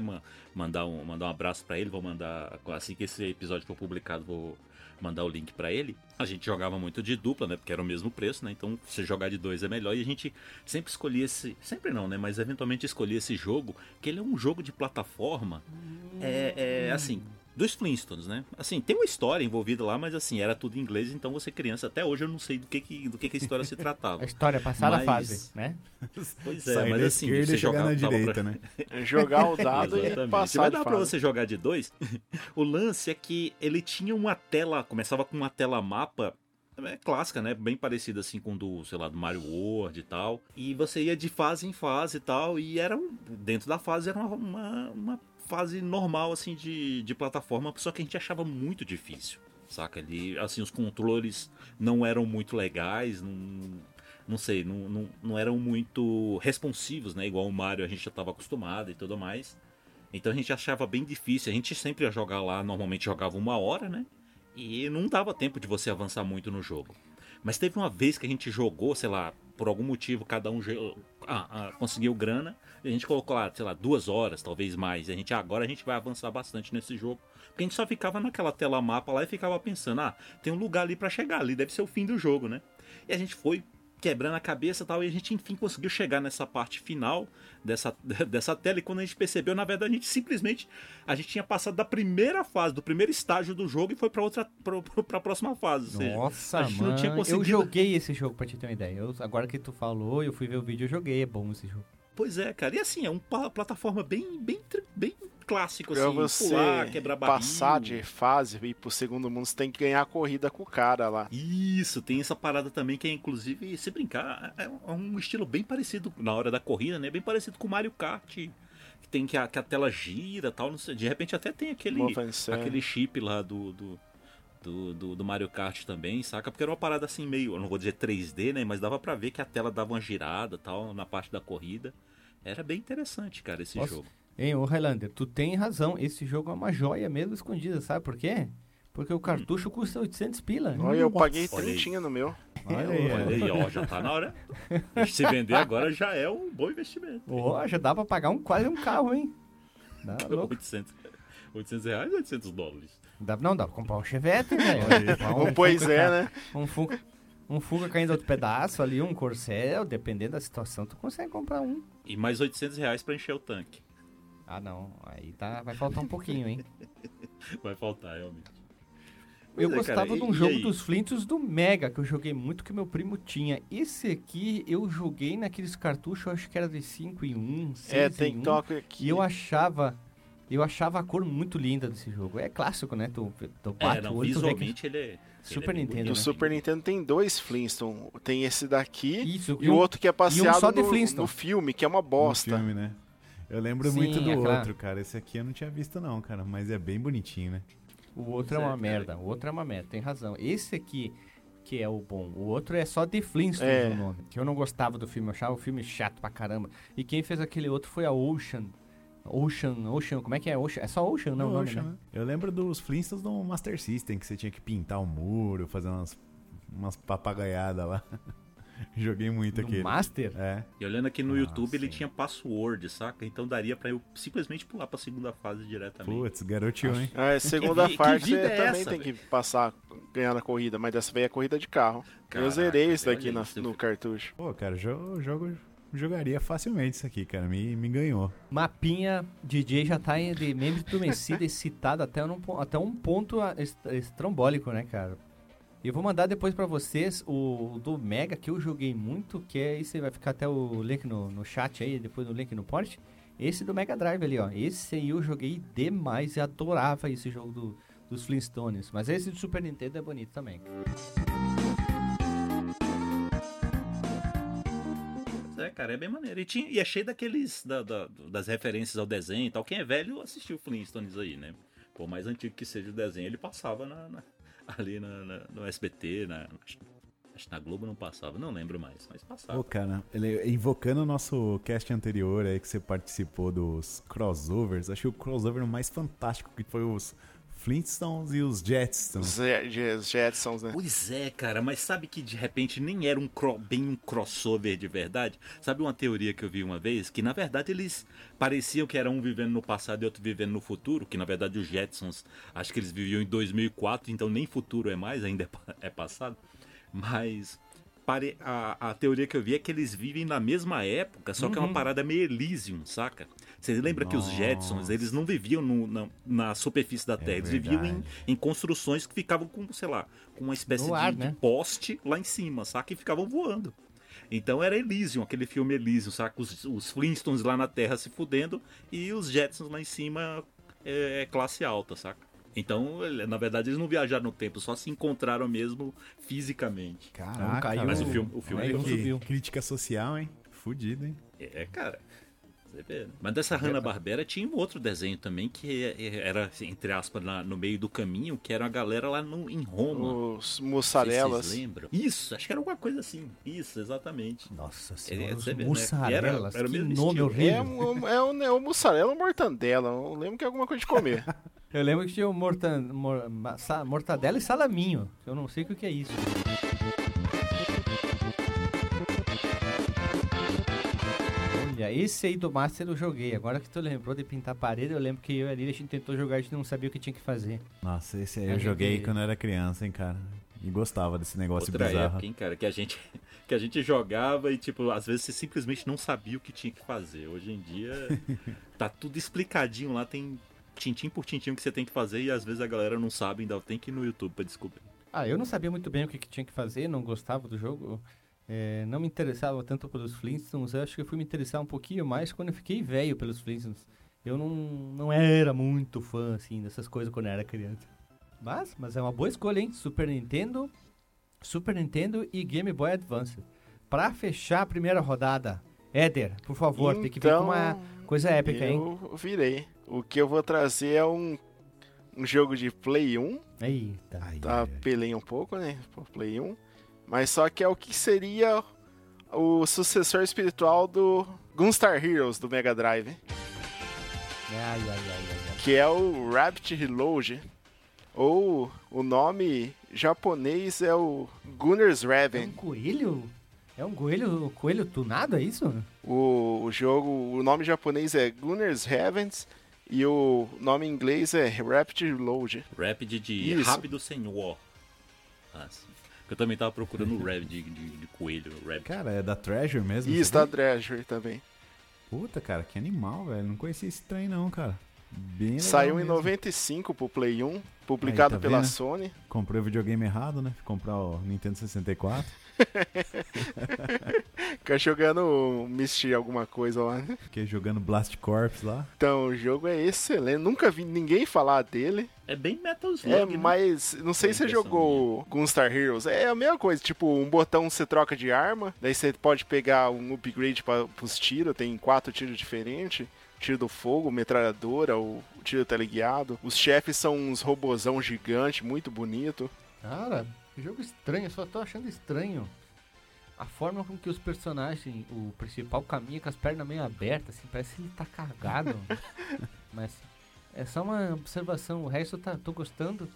mandar um, mandar um abraço para ele, vou mandar, assim que esse episódio for publicado, vou mandar o link para ele. A gente jogava muito de dupla, né? Porque era o mesmo preço, né? Então, se jogar de dois é melhor. E a gente sempre escolhia esse. Sempre não, né? Mas eventualmente escolhia esse jogo, que ele é um jogo de plataforma. É, é assim dos Flintstones, né? Assim, tem uma história envolvida lá, mas assim, era tudo em inglês, então você criança, até hoje eu não sei do que, que do que, que a história se tratava. a história passada mas... fase, né? Pois é, Sair mas assim, você jogar na direita, pra... né? jogar o dado e passar Vai dar pra você jogar de dois. o lance é que ele tinha uma tela, começava com uma tela mapa é clássica, né? Bem parecida assim com do, sei lá, do Mario World e tal. E você ia de fase em fase e tal. E era um, dentro da fase era uma, uma, uma fase normal, assim, de, de plataforma, só que a gente achava muito difícil, saca? Ali, assim, os controles não eram muito legais, não, não sei, não, não, não eram muito responsivos, né? Igual o Mario a gente já estava acostumado e tudo mais. Então a gente achava bem difícil. A gente sempre ia jogar lá, normalmente jogava uma hora, né? E não dava tempo de você avançar muito no jogo. Mas teve uma vez que a gente jogou, sei lá, por algum motivo cada um ah, ah, conseguiu grana a gente colocou lá, sei lá, duas horas, talvez mais. E a gente agora a gente vai avançar bastante nesse jogo. Porque a gente só ficava naquela tela mapa lá e ficava pensando, ah, tem um lugar ali para chegar ali, deve ser o fim do jogo, né? E a gente foi quebrando a cabeça e tal, e a gente enfim conseguiu chegar nessa parte final dessa, dessa tela, e quando a gente percebeu, na verdade, a gente simplesmente, a gente tinha passado da primeira fase, do primeiro estágio do jogo e foi para outra, para a próxima fase. Nossa, seja, a gente mano, não tinha conseguido... eu joguei esse jogo pra te ter uma ideia, eu, agora que tu falou, eu fui ver o vídeo, eu joguei, é bom esse jogo. Pois é, cara. E assim, é uma plataforma bem, bem, bem clássico, pra assim. você pular, quebrar barril. passar de fase e ir pro segundo mundo, você tem que ganhar a corrida com o cara lá. Isso, tem essa parada também que é, inclusive, se brincar, é, é um estilo bem parecido na hora da corrida, né? Bem parecido com o Mario Kart. Que tem que a, que a tela gira tal. De repente até tem aquele, aquele chip lá do, do do, do, do, Mario Kart também, saca? Porque era uma parada assim meio, eu não vou dizer 3D, né? Mas dava para ver que a tela dava uma girada tal na parte da corrida. Era bem interessante, cara, esse Nossa. jogo. Hein, ô Highlander, tu tem razão. Esse jogo é uma joia mesmo escondida, sabe por quê? Porque o cartucho custa 800 pila. Olha, eu paguei 30 no meu. Olha aí, olha aí, ó, já tá na hora. Se vender agora já é um bom investimento. Ó, já dá pra pagar um, quase um carro, hein? Dá, 800, 800 reais ou 800 dólares? Dá, não, dá pra comprar um Chevette, velho. Um, pois é, né? Um Fuca, um Fuca caindo outro pedaço ali, um Corcel, dependendo da situação, tu consegue comprar um. E mais 800 reais pra encher o tanque. Ah, não. Aí tá, vai faltar um pouquinho, hein? vai faltar, realmente. Eu é, gostava cara, de um jogo dos Flintos do Mega, que eu joguei muito que meu primo tinha. Esse aqui eu joguei naqueles cartuchos, acho que era de 5 em 1, 6 é, tem em 1. Toque aqui. E eu achava eu achava a cor muito linda desse jogo. É clássico, né? Tu, tu bate é, não, visualmente ele é... Super ele é Nintendo. No né? Super Nintendo tem dois Flintstone. Tem esse daqui Isso, e, o outro que é passeado um no, no, filme, que é uma bosta. No filme, né? Eu lembro Sim, muito do é outro, claro. cara. Esse aqui eu não tinha visto não, cara. Mas é bem bonitinho, né? O outro é uma merda. O outro é uma merda. Tem razão. Esse aqui que é o bom. O outro é só The Flintstones é. o nome. Que eu não gostava do filme. Eu achava o filme chato pra caramba. E quem fez aquele outro foi a Ocean Ocean, Ocean, como é que é? Ocean, é só Ocean, não? Ocean, nome, né? Eu lembro dos Flintstones do Master System, que você tinha que pintar o um muro, fazer umas, umas papagaiadas lá. Joguei muito aqui. Master? É. E olhando aqui no ah, YouTube, sim. ele tinha password, saca? Então daria pra eu simplesmente pular pra segunda fase diretamente. Putz, garotinho, hein? É, segunda que, fase que você é também essa, tem véio? que passar, ganhar na corrida, mas dessa vez é corrida de carro. Caraca, eu zerei isso daqui na, no cartucho. Pô, cara, jogo, jogo jogaria facilmente isso aqui, cara. Me, me ganhou. Mapinha DJ já tá de membro do Messida excitado até um, até um ponto estrombólico, né, cara? E eu vou mandar depois para vocês o do Mega que eu joguei muito, que é esse vai ficar até o link no, no chat aí, depois o link no post. Esse do Mega Drive ali, ó. Esse aí eu joguei demais e adorava esse jogo do, dos Flintstones. Mas esse do Super Nintendo é bonito também. Cara, é bem maneiro. E, tinha, e é cheio daqueles. Da, da- das referências ao desenho e tal. Quem é velho assistiu Flintstones aí, né? Por mais antigo que seja o desenho, ele passava na- na- ali na- na- no SBT, na, acho, que na Globo não passava, não lembro mais, mas passava. Pô, cara, ele, invocando o nosso cast anterior aí que você participou dos crossovers, acho que o crossover mais fantástico que foi os Flintstones e os Jetsons. Os Je- os Jetsons, né? Pois é, cara, mas sabe que de repente nem era um cro- bem um crossover de verdade? Sabe uma teoria que eu vi uma vez? Que na verdade eles pareciam que era um vivendo no passado e outro vivendo no futuro, que na verdade os Jetsons, acho que eles viviam em 2004, então nem futuro é mais, ainda é é passado. Mas pare- a, a teoria que eu vi é que eles vivem na mesma época, só que é uma parada meio Elysium, saca? Você lembra que os Jetsons, eles não viviam no- na, na superfície da Terra, eles viviam em, em construções que ficavam com, sei lá, com uma espécie de, ar, de né? poste lá em cima, saca? E ficavam voando. Então era Elysium, aquele filme Elysium, saca? Os, os Flintstones lá na Terra se fudendo e os Jetsons lá em cima é, classe alta, saca? Então, ele- na verdade, eles não viajaram no tempo, só se encontraram mesmo fisicamente. Caraca, caiu- Mas o filme, o filme é um que crítica social, hein? Fudido, hein? É, cara. Você vê, né? Mas dessa Hanna-Barbera tinha um outro desenho também que é- era, assim, entre aspas, na- no meio do caminho, que era a galera lá no, em Roma. Os se mussarelas. Vocês lembram? Isso, acho que era alguma coisa assim. Isso, exatamente. Nossa É, senhora, os você vê, né? mussarelas, E era- era o que mesmo nome horrível. É um, é, um, é um mussarela ou mortandela. Eu lembro que é alguma coisa de comer. Eu lembro que tinha o mortan, mor- ma- sa- mortadela e salaminho. Eu não sei o que é isso. Olha, esse aí do Master eu joguei. Agora que tu lembrou de pintar a parede, eu lembro que eu e a Lili, a gente tentou jogar e a gente não sabia o que tinha que fazer. Nossa, esse aí A eu joguei gente- quando eu era criança, hein, cara. E gostava desse negócio Outra bizarro. época, hein, cara, que a gente que a gente jogava e tipo, às vezes você simplesmente não sabia o que tinha que fazer. Hoje em dia tá tudo explicadinho lá, tem tintim por tintim o que você tem que fazer e às vezes a galera não sabe, ainda tem que ir no YouTube pra descobrir. Ah, eu não sabia muito bem o que, que tinha que fazer, não gostava do jogo. É, não me interessava tanto pelos Flintstones. Eu acho que eu fui me interessar um pouquinho mais quando eu fiquei velho pelos Flintstones. Eu não, não era muito fã, assim, dessas coisas quando eu era criança. Mas, mas é uma boa escolha, hein? Super Nintendo, Super Nintendo e Game Boy Advance. Pra fechar a primeira rodada, Éder, por favor, tem que vir com uma coisa épica, hein? eu virei. O que eu vou trazer é um, um jogo de Play 1. Eita. Tá, ai, pelei um pouco, né? Play 1. Mas só que é o que seria o sucessor espiritual do Gunstar Heroes do Mega Drive. Ai, ai, ai, ai, ai. Que é o Rabbit Reload. Ou o nome japonês é o Gunner's É um Raven. coelho? É um coelho, coelho tunado, é isso? O, o jogo, o nome japonês é Gunner's Heavens e o nome em inglês é Rapid Reload. Rapid de Isso. rápido senhor. Ah, sim. Eu também tava procurando o Rabbit de, de, de coelho, Rabbit. Cara, é da Treasure mesmo? E isso está aqui? Treasure também. Puta, cara, que animal, velho. Não conhecia esse trem não, cara. Bem Saiu em mesmo. 95 pro Play 1, publicado Aí, tá pela vendo? Sony. Comprei o videogame errado, né? Fui comprar o Nintendo 64. Fica jogando Misty alguma coisa lá. né? Fiquei jogando Blast Corps lá. Então, o jogo é excelente. Nunca vi ninguém falar dele. É bem Metal É, Slug, né? mas não sei Tem se você jogou Gunstar Heroes. É a mesma coisa, tipo, um botão você troca de arma, daí você pode pegar um upgrade para os tiros, tem quatro tiros diferentes. Tiro do fogo, metralhadora, o o tiro teleguiado. Os chefes são uns robozão gigante, muito bonito. Cara, que jogo estranho, eu só tô achando estranho. A forma com que os personagens, o principal caminha com as pernas meio abertas, assim, parece que ele tá cagado. Mas é só uma observação, o resto tá, tô gostando.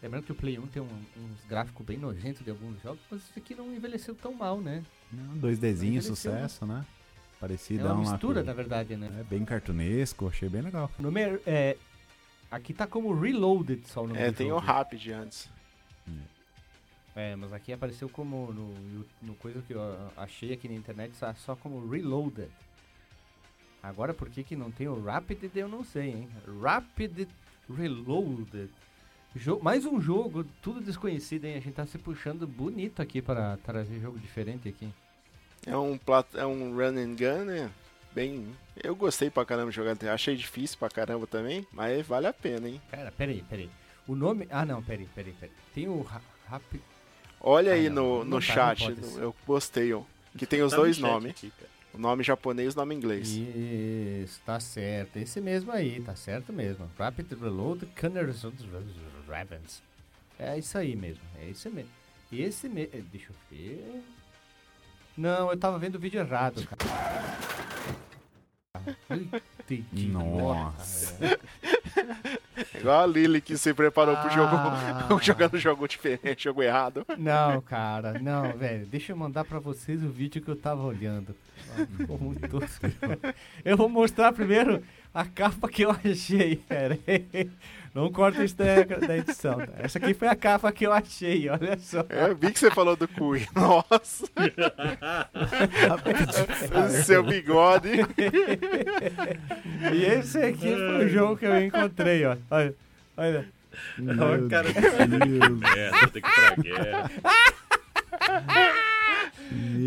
Lembrando que o Play 1 tem um- uns gráficos bem nojentos de alguns jogos, mas isso aqui não envelheceu tão mal, né? Um 2Dzinho, Envelheceu, sucesso, né? É Parecida uma uma mistura, na verdade, né? É bem cartunesco, achei bem legal. O nome é, é- Aqui tá como Reloaded só o nome É, tem o jogo. Rapid antes. É, mas aqui apareceu como no, no coisa que eu achei aqui na internet só, só como Reloaded. Agora por que que não tem o Rapid eu não sei, hein? Rapid Reloaded. Jo mais um jogo, tudo desconhecido, hein? A gente tá se puxando bonito aqui para trazer jogo diferente aqui. É um, é um run and gun, né? Bem. Eu gostei pra caramba de jogar. Achei difícil pra caramba também, mas vale a pena, hein? Pera, peraí, peraí. O nome... Ah, não, peraí, peraí, peraí. Tem o Ra- Rapid... Olha Ah, aí não, no, no tá, chat, não pode ser. eu postei, ó. Que tem os Tá no dois chat nomes. aqui. O nome japonês, o nome inglês. Isso, tá certo. Esse mesmo aí, tá certo mesmo. Rapid Reload Gunners Ravens. É isso aí mesmo, é isso mesmo. Esse mesmo. Deixa eu ver. Não, eu tava vendo o vídeo errado, cara. Nossa. Igual a Lily que se preparou pro jogo, Ah. jogando jogo diferente, jogo errado. Não, cara, não, velho. Deixa eu mandar pra vocês o vídeo que eu tava olhando. Ah, Ficou muito tosco. Eu vou mostrar primeiro a capa que eu achei, cara. Não corta isso da, da edição. tá? Essa aqui foi a capa que eu achei, olha só. É, eu vi que você falou do cu. Nossa, seu bigode. E esse aqui foi o jogo que eu encontrei, ó. Olha, olha. Meu cara. Deus. É, tem que ir pra guerra.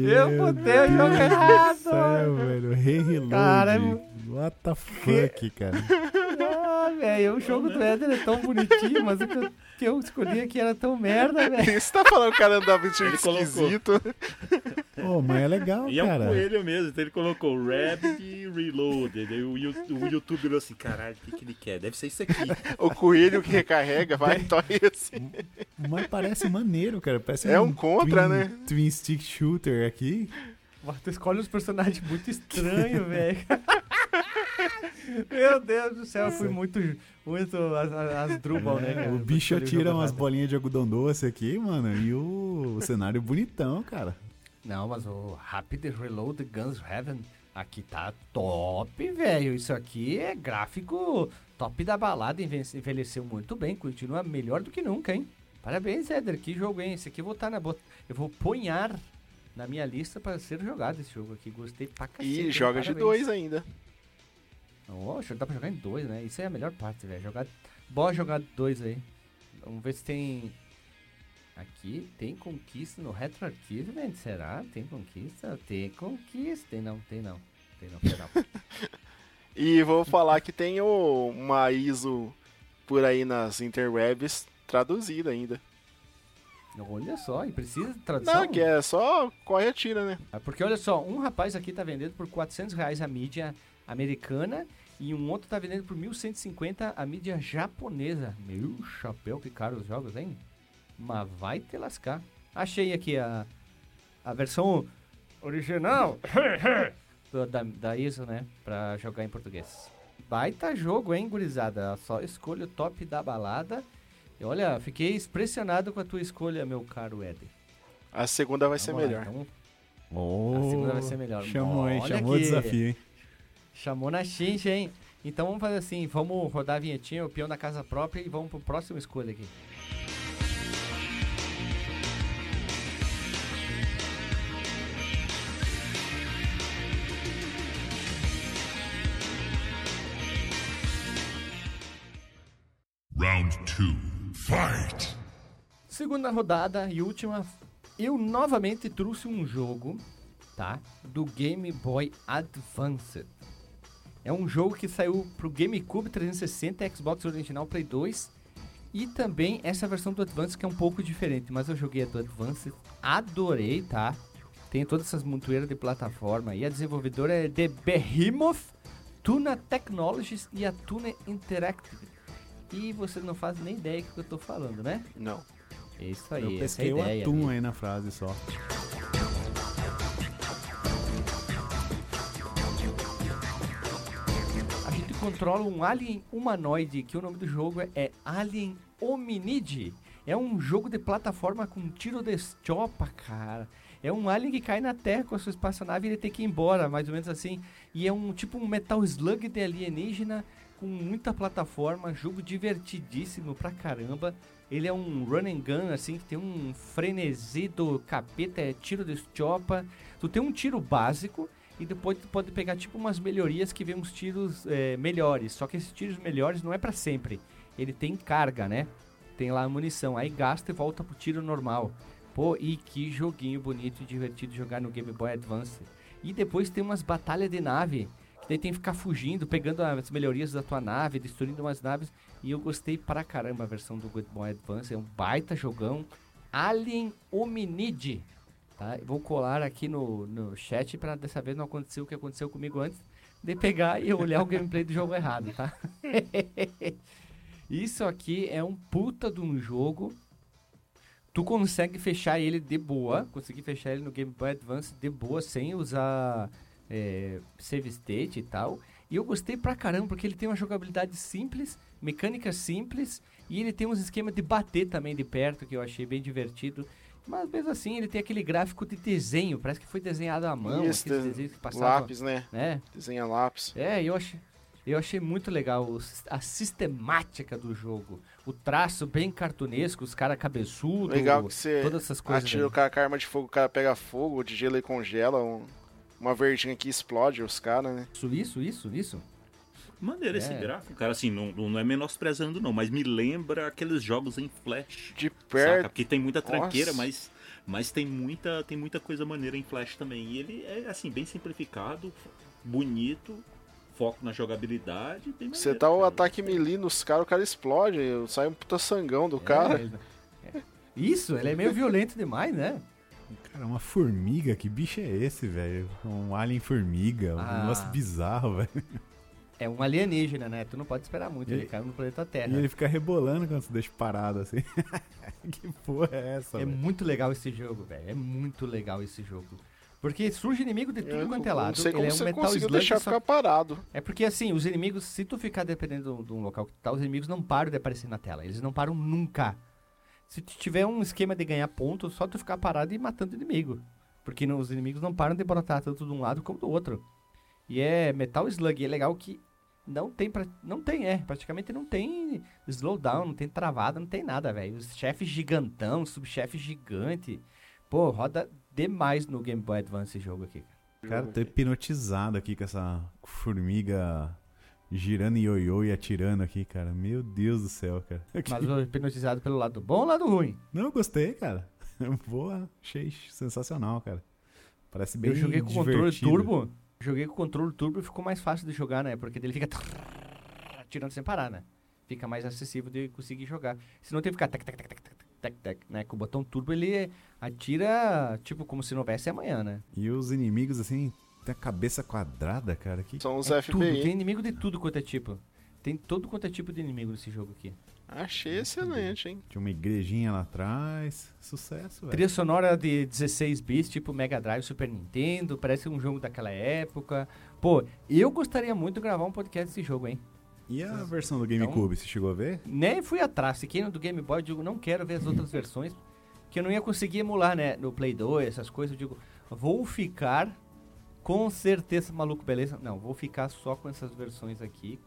Eu botei o jogo errado. Céu, velho. Reload. Cara, é What the fuck, cara? Ah, velho, o jogo do Éder é tão bonitinho, mas o que eu, que eu escolhi aqui era tão merda, velho. Você tá falando que o cara andava vestido Ele esquisito? Ô, mas é legal, E é um cara. coelho mesmo, então ele colocou Rabbit Reloaded. Aí o, o YouTube olhou assim, caralho, o que, que ele quer? Deve ser isso aqui. O coelho que recarrega, vai, então esse. Mas parece maneiro, cara. Parece É um contra, twin, né? Twin Stick Shooter aqui. Tu escolhe uns personagens muito estranhos, velho. Meu Deus do céu, eu fui muito, muito as, as Drubal, né, cara? o bicho atira umas bolinhas de algodão doce aqui, mano. E o, o cenário bonitão, cara. Não, mas o Rapid Reload Guns Heaven aqui tá top, velho. Isso aqui é gráfico top da balada, enve- envelheceu muito bem, continua melhor do que nunca, hein? Parabéns, Éder, que jogo, hein? Esse aqui eu vou estar na bot... eu vou ponhar na minha lista para ser jogado esse jogo aqui. Gostei pra cacete. E joga de dois ainda. Oxe, dá pra jogar em dois, né? Isso é a melhor parte, velho. Jogar... Bora jogar dois aí. Vamos ver se tem... Aqui tem conquista no Retro Achievement, será? Tem conquista? Tem conquista. Tem não, tem não. Tem não, tem não. E vou falar que tem o- uma ISO por aí nas interwebs traduzida ainda. Olha só, e precisa de tradução? Não, que é só corre e atira, né? Ah, Porque olha só, um rapaz aqui tá vendendo por 400 reais a mídia americana e um outro tá vendendo por 1.150 a mídia japonesa. Meu chapéu, que caro os jogos, hein? Mas vai te lascar. Achei aqui a, a versão original da, da ISO, né? Pra jogar em português. Baita jogo, hein, gurizada? Só escolha o top da balada. E olha, fiquei impressionado com a tua escolha, meu caro Ed. A segunda vai ser Vamos lá, melhor. então. Oh, A segunda vai ser melhor. Chamou, hein? Chamou o desafio, hein? Chamou na xincha, hein? Então vamos fazer assim, vamos rodar a vinhetinha, o peão da casa própria e vamos pro próximo escolha aqui. Round two. Fight! Segunda rodada e última, eu novamente trouxe um jogo, tá? Do Game Boy Advance. É um jogo que saiu pro GameCube 360, Xbox original Play 2 e também essa versão do Advance que é um pouco diferente, mas eu joguei a do Advance, adorei, tá? Tem todas essas montoeiras de plataforma e a desenvolvedora é The Behemoth, Tuna Technologies e a Tuna Interactive. E você não faz nem ideia do que eu tô falando, né? Não. É Isso aí, Eu essa é a pesquei o ideia. atum aí na frase só. A gente controla um alien humanoide, que o nome do jogo é Alien Hominid. É um jogo de plataforma com tiro de estiopa, cara. É um alien que cai na Terra com a sua espaçonave e ele tem que ir embora, mais ou menos assim. E é um tipo um Metal Slug de alienígena com muita plataforma, jogo divertidíssimo pra caramba. Ele é um run and gun, assim, que tem um frenesi do capeta, é tiro de estiopa. Tu tem um tiro básico e depois tu pode pegar tipo umas melhorias que vem uns tiros é, melhores. Só que esses tiros melhores não é pra sempre. Ele tem carga, né? Tem lá a munição. Aí gasta e volta pro tiro normal. Pô, e que joguinho bonito e divertido jogar no Game Boy Advance. E depois tem umas batalhas de nave. Que daí tem que ficar fugindo, pegando as melhorias da tua nave, destruindo umas naves. E eu gostei pra caramba a versão do Game Boy Advance. É um baita jogão. Alien Hominid. tá? Vou colar aqui no, no chat pra dessa vez não acontecer o que aconteceu comigo antes de pegar e olhar o gameplay do jogo errado, tá? Isso aqui é um puta de um jogo. Tu consegue fechar ele de boa, conseguir fechar ele no Game Boy Advance de boa, sem usar é, save state e tal. E eu gostei pra caramba, porque ele tem uma jogabilidade simples, mecânica simples, e ele tem uns esquemas de bater também de perto, que eu achei bem divertido. Mas mesmo assim, ele tem aquele gráfico de desenho, parece que foi desenhado à mão, Isso, aqueles de- desenhos que passavam. Lápis, né? né? Desenha lápis. É, eu achei, eu achei muito legal a sistemática do jogo. O traço bem cartunesco, os caras cabeçudos, Legal que você todas essas coisas. atira o cara com a arma de fogo, o cara pega fogo, o de gelo e congela, um- uma verdinha que explode os caras, né? Isso, isso, isso, isso. Maneiro esse É. gráfico, cara. Assim, não, não é menosprezando, não, mas me lembra aqueles jogos em flash. De Saca? perto. Porque tem muita tranqueira, Nossa. mas, mas tem, muita, tem muita coisa maneira em Flash também. E ele é, assim, bem simplificado, bonito, foco na jogabilidade. Você dá o cara. ataque melee nos caras, o cara explode, sai um puta sangão do cara. É, ele- é. Isso, ele é meio violento demais, né? Cara, uma formiga, que bicho é esse, velho? Um alien formiga, um Ah. negócio bizarro, velho. É um alienígena, né? Tu não pode esperar muito, E- ele caiu no planeta Terra. E ele fica rebolando quando você deixa parado assim. que porra é essa, É velho? muito legal esse jogo, velho. É muito legal esse jogo. Porque surge inimigo de tudo Eu quanto é lado. não sei como ele é um você Metal conseguiu Slug, deixar só- ficar parado. É porque assim, os inimigos, se tu ficar dependendo de um local que tu tá, os inimigos não param de aparecer na tela. Eles não param nunca. Se tu tiver um esquema de ganhar pontos, só tu ficar parado e ir matando inimigo. Porque não- os inimigos não param de brotar tanto de um lado como do outro. E é Metal Slug, e é legal que não tem, pra, não tem, é, praticamente não tem slowdown, não tem travada, não tem nada, velho. Os chefes gigantão, subchefe gigante. Pô, roda demais no Game Boy Advance esse jogo aqui. Cara, tô hipnotizado aqui com essa formiga girando ioiô e atirando aqui, cara. Meu Deus do céu, cara. Mas eu hipnotizado pelo lado bom ou lado ruim? Não, eu gostei, cara. Boa, achei sensacional, cara. Parece bem eu joguei com o controle divertido. turbo. Joguei com o controle turbo e ficou mais fácil de jogar, né? Porque ele fica atirando sem parar, né? Fica mais acessível de conseguir jogar. Se não tem que ficar tac, tac, tac, tac, tac, tac, tac, né? Com o botão turbo ele atira, tipo, como se não houvesse amanhã, né? E os inimigos, assim, tem a cabeça quadrada, cara. Que... São os É tudo, FBI. tem inimigo de tudo quanto é tipo. Tem todo quanto é tipo de inimigo nesse jogo aqui. Achei excelente, hein? Tinha uma igrejinha lá atrás. Sucesso, velho. Trilha sonora de 16 bits, tipo Mega Drive, Super Nintendo, parece um jogo daquela época. Pô, eu gostaria muito de gravar um podcast desse jogo, hein? E a versão do GameCube, você chegou a ver? Nem fui atrás. Fiquei no do Game Boy, digo, não quero ver as outras versões, que eu não ia conseguir emular, né? No Play 2, essas coisas. Eu digo, vou ficar com certeza, maluco, beleza? Não, vou ficar só com essas versões aqui.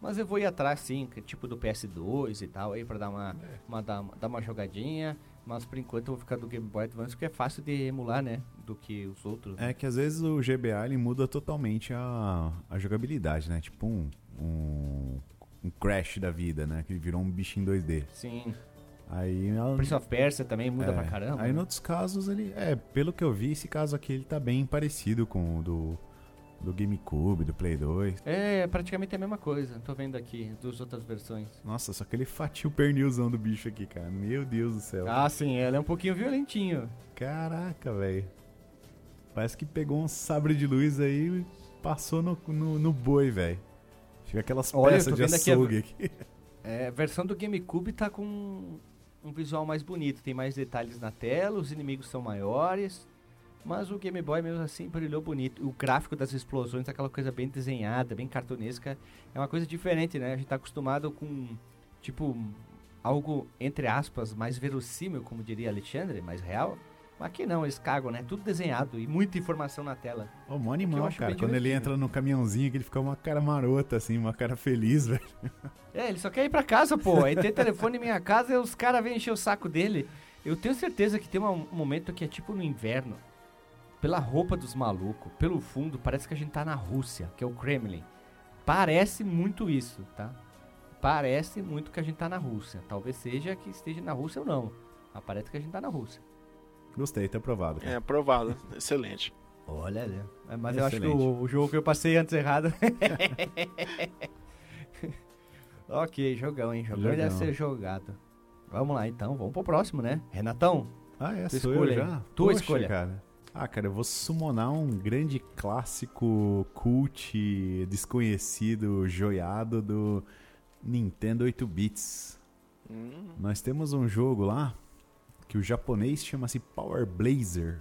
Mas eu vou ir atrás, sim, tipo do PS2 e tal, aí pra dar uma, uma, dar, dar uma jogadinha. Mas por enquanto eu vou ficar do Game Boy Advance, porque é fácil de emular, né? Do que os outros. É que às vezes o GBA ele muda totalmente a, a jogabilidade, né? Tipo um, um, um Crash da vida, né? Que virou um bicho em 2D. Sim. Aí, Prince of Persia também muda é, pra caramba. Aí né? em outros casos ele. É, pelo que eu vi, esse caso aqui ele tá bem parecido com o do, do GameCube, do Play 2. É, praticamente a mesma coisa. Tô vendo aqui, das outras versões. Nossa, só que ele fatia o pernilzão do bicho aqui, cara. Meu Deus do céu. Ah, sim, ela é um pouquinho violentinho. Caraca, velho. Parece que pegou um sabre de luz aí e passou no, no, no boi, velho. Fica aquelas Olha, peças de vendo aqui a- açougue aqui. É, a versão do GameCube tá com um visual mais bonito, tem mais detalhes na tela, os inimigos são maiores, mas o Game Boy mesmo assim brilhou bonito. O gráfico das explosões, aquela coisa bem desenhada, bem cartunesca, é uma coisa diferente, né? A gente tá acostumado com, tipo, algo, entre aspas, mais verossímil, como diria Alexandre, mais real. Mas aqui não, eles cagam, né? Tudo desenhado e muita informação na tela. Ô, mó eu animal, cara. Quando ele entra no caminhãozinho, que ele fica uma cara marota, assim, uma cara feliz, velho. É, ele só quer ir pra casa, pô. Aí tem telefone em minha casa e os caras vêm encher o saco dele. Eu tenho certeza que tem um momento que é tipo no inverno. Pela roupa dos malucos, pelo fundo, parece que a gente tá na Rússia, que é o Kremlin. Parece muito isso, tá? Parece muito que a gente tá na Rússia. Talvez seja que esteja na Rússia ou não. Mas parece que a gente tá na Rússia. Gostei, tá aprovado. Cara. É, aprovado. Excelente. Olha, né? Mas eu acho que Excelente. o, o jogo que eu passei antes errado. ok, jogão, hein? Jogão, Jogão. deve ser jogado. Vamos lá então, vamos pro próximo, né? Renatão, Ah, é, sou escolha eu já? Tua Poxa, escolha. cara. Ah, cara, eu vou summonar um grande clássico cult desconhecido, joiado do Nintendo 8 bits. Hum, Nós temos um jogo lá que o japonês chama-se Power Blazer,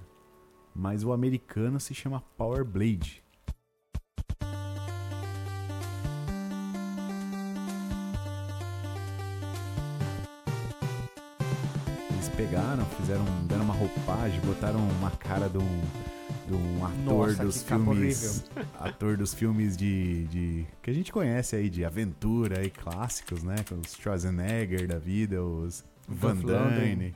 mas o americano se chama Power Blade. Eles pegaram, fizeram, deram uma roupagem, botaram uma cara de um, de um ator Nossa, dos filmes, ator dos filmes de, de que a gente conhece aí de aventura e clássicos, né? Com os Schwarzenegger da vida, os Van. Damme.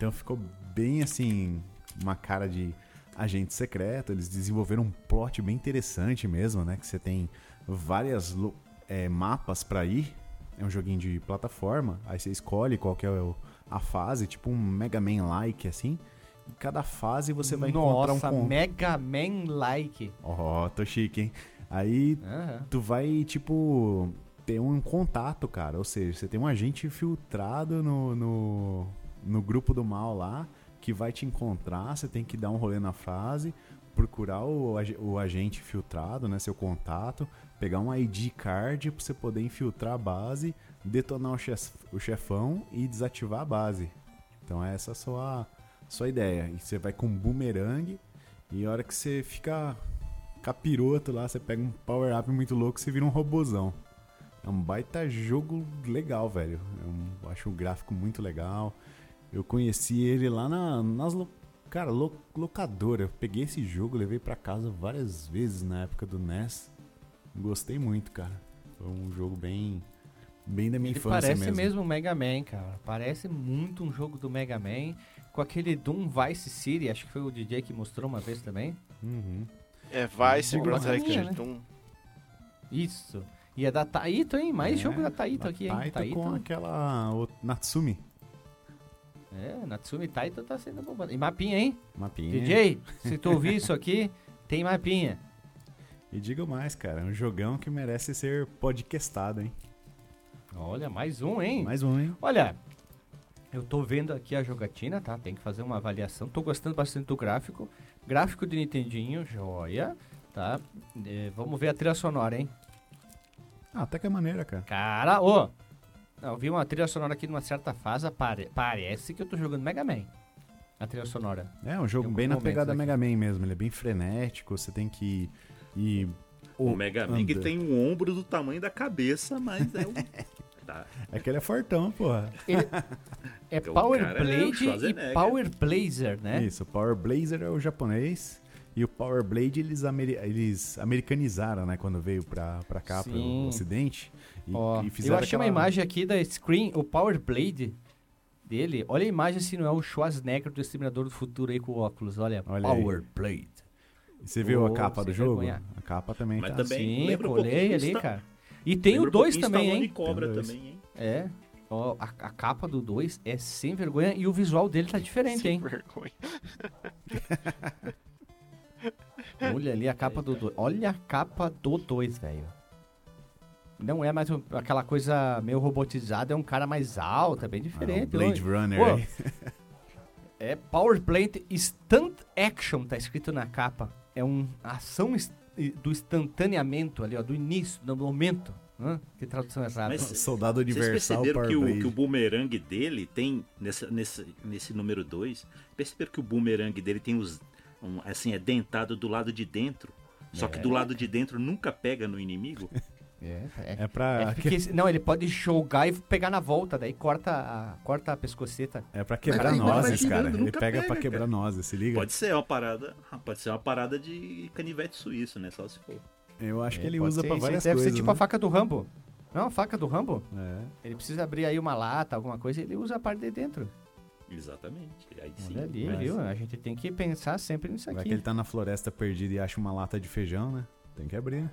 Então ficou bem assim, uma cara de agente secreto. Eles desenvolveram um plot bem interessante mesmo, né? Que você tem várias é, mapas pra ir. É um joguinho de plataforma. Aí você escolhe qual que é a fase, tipo um Mega Man-like assim. Em cada fase você vai Nossa, encontrar um con- Mega Man-like. Ó, tô chique, hein? Aí Aham. tu vai, tipo, ter um contato, cara. Ou seja, você tem um agente infiltrado no, no, no grupo do mal lá que vai te encontrar. Você tem que dar um rolê na fase, procurar o, o agente infiltrado, né? Seu contato, pegar um ID card pra você poder infiltrar a base, detonar o, chef- o chefão e desativar a base. Então essa é a sua, sua ideia. E você vai com um boomerang e a hora que você fica capiroto lá, você pega um power-up muito louco você vira um robozão. É um baita jogo legal, velho. Eu acho o gráfico muito legal. Eu conheci ele lá na, nas... lo- Cara, lo- locadora. Eu peguei esse jogo, levei pra casa várias vezes na época do NES. Gostei muito, cara. Foi um jogo bem... Bem da minha Ele infância parece mesmo. mesmo Mega Man, cara. Parece muito um jogo do Mega Man. Com aquele Doom Vice City, acho que foi o DJ que mostrou uma vez também. Uhum. É Vice Bom, bacaninha, né? Doom. Isso. E é da Taito, hein? Mais É, jogo da Taito da aqui, hein? Taito Taito. com aquela... o Natsumi. É, Natsumi Taito tá sendo bombado. E mapinha, hein? Mapinha. DJ, se tu ouvir isso aqui, tem mapinha. E digo mais, cara. É um jogão que merece ser podcastado, hein? Olha, mais um, hein? Mais um, hein? Olha, eu tô vendo aqui a jogatina, tá? Tem que fazer uma avaliação. Tô gostando bastante do gráfico. Gráfico de Nintendinho, joia, tá? É, vamos ver a trilha sonora, hein? Ah, até que é maneira, cara. Cara, ô! Eu vi uma trilha sonora aqui numa certa fase, pare- parece que eu tô jogando Mega Man. A trilha sonora. É um jogo Em bem na pegada Mega Man mesmo. Ele é bem frenético, você tem que ir. O Mega Man que tem um ombro do tamanho da cabeça, mas é um. Tá. É que ele é fortão, porra. É O Power é o Blade e Schwarzenegger. Power Blazer, né? Isso, o Power Blazer é o japonês. E o Power Blade eles, ameri- eles americanizaram, né? Quando veio pra, pra cá, pro Sim. ocidente. E, Ó, e eu achei uma aquela- imagem aqui da Screen, o Power Blade dele. Olha a imagem se não é o Schwarzenegger do Exterminador do Futuro aí com óculos. Olha, Olha aí. Power Blade. E Você viu Ô, a capa do sem jogo? vergonha. A capa também Mas tá. também- Sim, um colei pouquinho ali, cara. E tem Lembra o um 2 pouquinho também, hein? Cobra dois. também, hein? É. Ó, a, a capa do 2 é sem vergonha e o visual dele tá diferente, Sem hein? vergonha. Olha ali a capa do 2. Olha a capa do 2, velho. Não é mais um- aquela coisa meio robotizada, é um cara mais alto, é bem Ah, diferente. Blade olha. Runner. Pô. É Power Plant Stunt Action, tá escrito na capa. É uma ação do instantaneamento ali, ó, do início, do momento. Hã? Que tradução errada. Mas- Soldado Vocês Universal perceberam Power que o, Blade. que o boomerang dele tem, nessa, nesse, nesse número 2, perceberam que o boomerang dele tem os. um, assim, é dentado do lado de dentro. Só que do lado de dentro nunca pega no inimigo. É, é. É pra, É porque, não, ele pode jogar e pegar na volta, daí corta a, corta a pescoceta. é pra quebrar Mas vai nozes, cara. Ele nunca pega pra pega, quebrar cara. nozes, se liga? Pode ser uma parada. Pode ser uma parada de canivete suíço, né? Só se for. Eu acho que É, ele pode usa ser pra várias Deve coisas. ser tipo né? a faca do Rambo. Não, a faca do Rambo. É. Ele precisa abrir aí uma lata, alguma coisa, e ele usa a parte de dentro. Exatamente. Aí sim. Olha ali, mas- viu? A gente tem que pensar sempre nisso Vai aqui. que ele tá na floresta perdido e acha uma lata de feijão, né? Tem que abrir, né?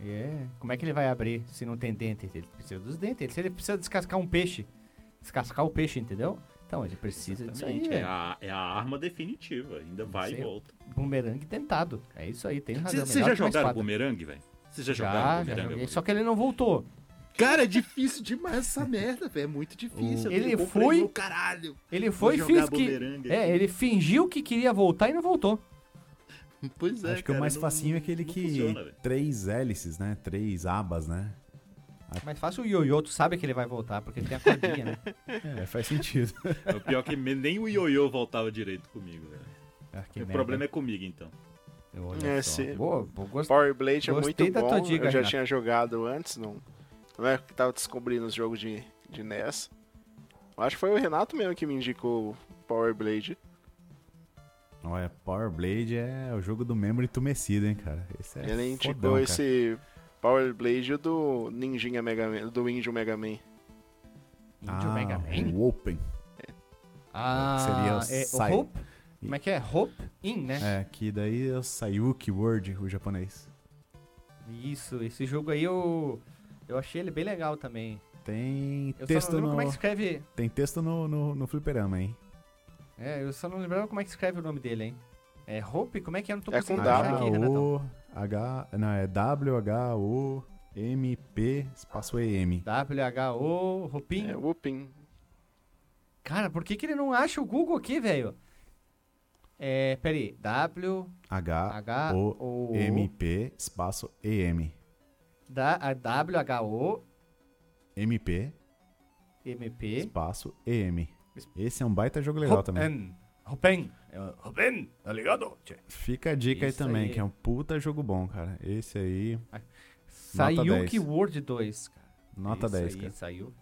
É. Como é que ele vai abrir se não tem dente? Ele precisa dos dentes. Se ele precisa descascar um peixe, descascar o peixe, entendeu? Então ele precisa disso aí. Exatamente. É a, é a arma definitiva. Ainda vai e Sei. volta. Bumerangue dentado. É isso aí, tem razão. Vocês já jogaram bumerangue, velho? Vocês já Já, jogaram já bumerangue? joguei. Só que ele não voltou. Cara, é difícil demais essa merda, velho. É muito difícil. Ele foi- caralho. Ele foi e fez que. bumerangue É, ele fingiu que queria voltar e não voltou. Pois é, Acho que o cara, mais não- facinho é aquele que. funciona, três hélices, né? Três abas, né? Mas faça o ioiô, tu sabe que ele vai voltar, porque ele tem a cordinha, né? É, faz sentido. O pior é que nem o ioiô voltava direito comigo, velho. Ah, o merda. problema é comigo, então. Olha É, só. sim. Boa, gost- Power Blade é muito da tua bom. dica, eu já Renato. tinha jogado antes, não. Não é que tava descobrindo os jogos de, de NES. Eu Acho que foi o Renato mesmo que me indicou o Power Blade. Olha, Power Blade é o jogo do membro entumecido, hein, cara. Esse é Ele indicou fodão, cara. esse Power Blade do Ninjinha Mega Man, do Índio Mega Man. Índio ah, Mega Man? O Open. Ah, seria o é, o Hope? Como é que é? Hope In, né? É, que daí é o Sayuki Word, o japonês. Isso, esse jogo aí eu, eu achei ele bem legal também. Tem Eu texto só não lembro no. como é que escreve. Tem texto no, no, no fliperama, hein? É, eu só não lembrava como é que escreve o nome dele, hein? É Hope? Como é que é? Eu não tô É com conseguindo W. achar aqui. O H. Não, é W-H-O-M-P espaço E-M. W-H-O, Hopin. É, Whooping. Cara, por que, que ele não acha o Google aqui, velho? É, peraí. W, H, O, H-O-M-P espaço E-M. da, a W, H, O, M-P M, P. espaço E-M. Esse é um baita jogo legal também. Hopen. É, Hopen, tá ligado? Fica a dica Isso aí também, aí. que é um puta jogo bom, cara. Esse aí, Sayuki 10. World 2, cara. nota Isso 10, aí, cara. saiu.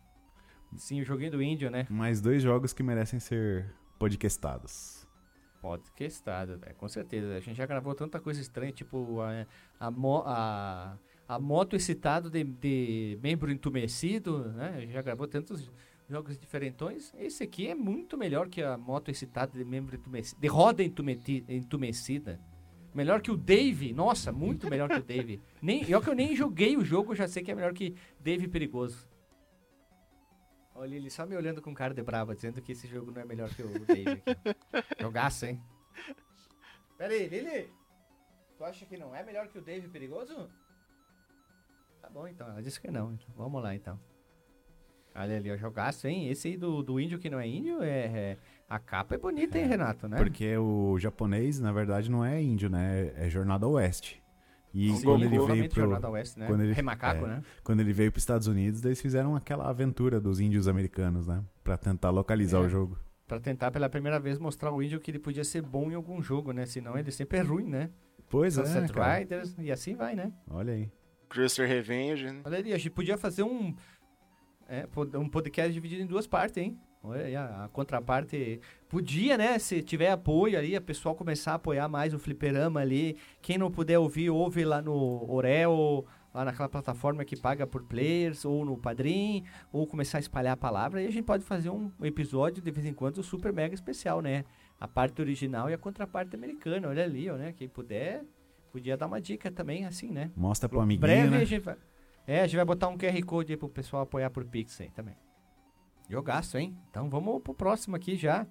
Sim, o joguinho do índio, né? Mais dois jogos que merecem ser podcastados. Podcastado, velho, com certeza. A gente já gravou tanta coisa estranha, tipo a, a, a, a moto excitado de, de membro entumecido, né? A gente já gravou tantos jogos diferentões. Esse aqui é muito melhor que a moto excitada de membro entumecido, de roda entumeti- entumecida. Melhor que o Dave, nossa, muito melhor que o Dave. Nem, eu que eu nem joguei o jogo, já sei que é melhor que Dave Perigoso. Olha ele só me olhando com cara de brava, dizendo que esse jogo não é melhor que o Dave aqui. Jogaço, hein? Pera aí, Lili. Tu acha que não é melhor que o Dave Perigoso? Tá bom, então. Ela disse que não. Então, vamos lá, então. Olha ali, ó, jogaço, hein? Esse aí do, do índio que não é índio, é, é- A capa é bonita, hein, Renato, né? Porque o japonês, na verdade, não é índio, né? É Jornada Oeste. E Sim, quando ele veio pro, Jornada Oeste, né? quando ele- Remacaco, é. né? quando ele veio para Estados Unidos, daí eles fizeram aquela aventura dos índios americanos, né? Pra tentar localizar É. o jogo. Pra tentar pela primeira vez mostrar ao índio que ele podia ser bom em algum jogo, né? Senão ele sempre é ruim, né? Pois é, Sunset cara. Riders, e assim vai, né? Olha aí. Cruiser Revenge. né? Olha ali, a gente podia fazer um, é, um podcast dividido em duas partes, hein? Olha aí, a, a contraparte. Podia, né? Se tiver apoio ali, a pessoal começar a apoiar mais o fliperama ali. Quem não puder ouvir, ouve lá no Orel, lá naquela plataforma que paga por players, ou no Padrim, ou começar a espalhar a palavra. E a gente pode fazer um episódio de vez em quando super mega especial, né? A parte original e a contraparte americana. Olha ali, ó, né? Quem puder, podia dar uma dica também, assim, né? Mostra pro amiguinho, Breve né? a gente vai. É, a gente vai botar um QR Code aí pro pessoal apoiar por Pix aí também. Jogaço, hein? Então vamos pro próximo aqui já.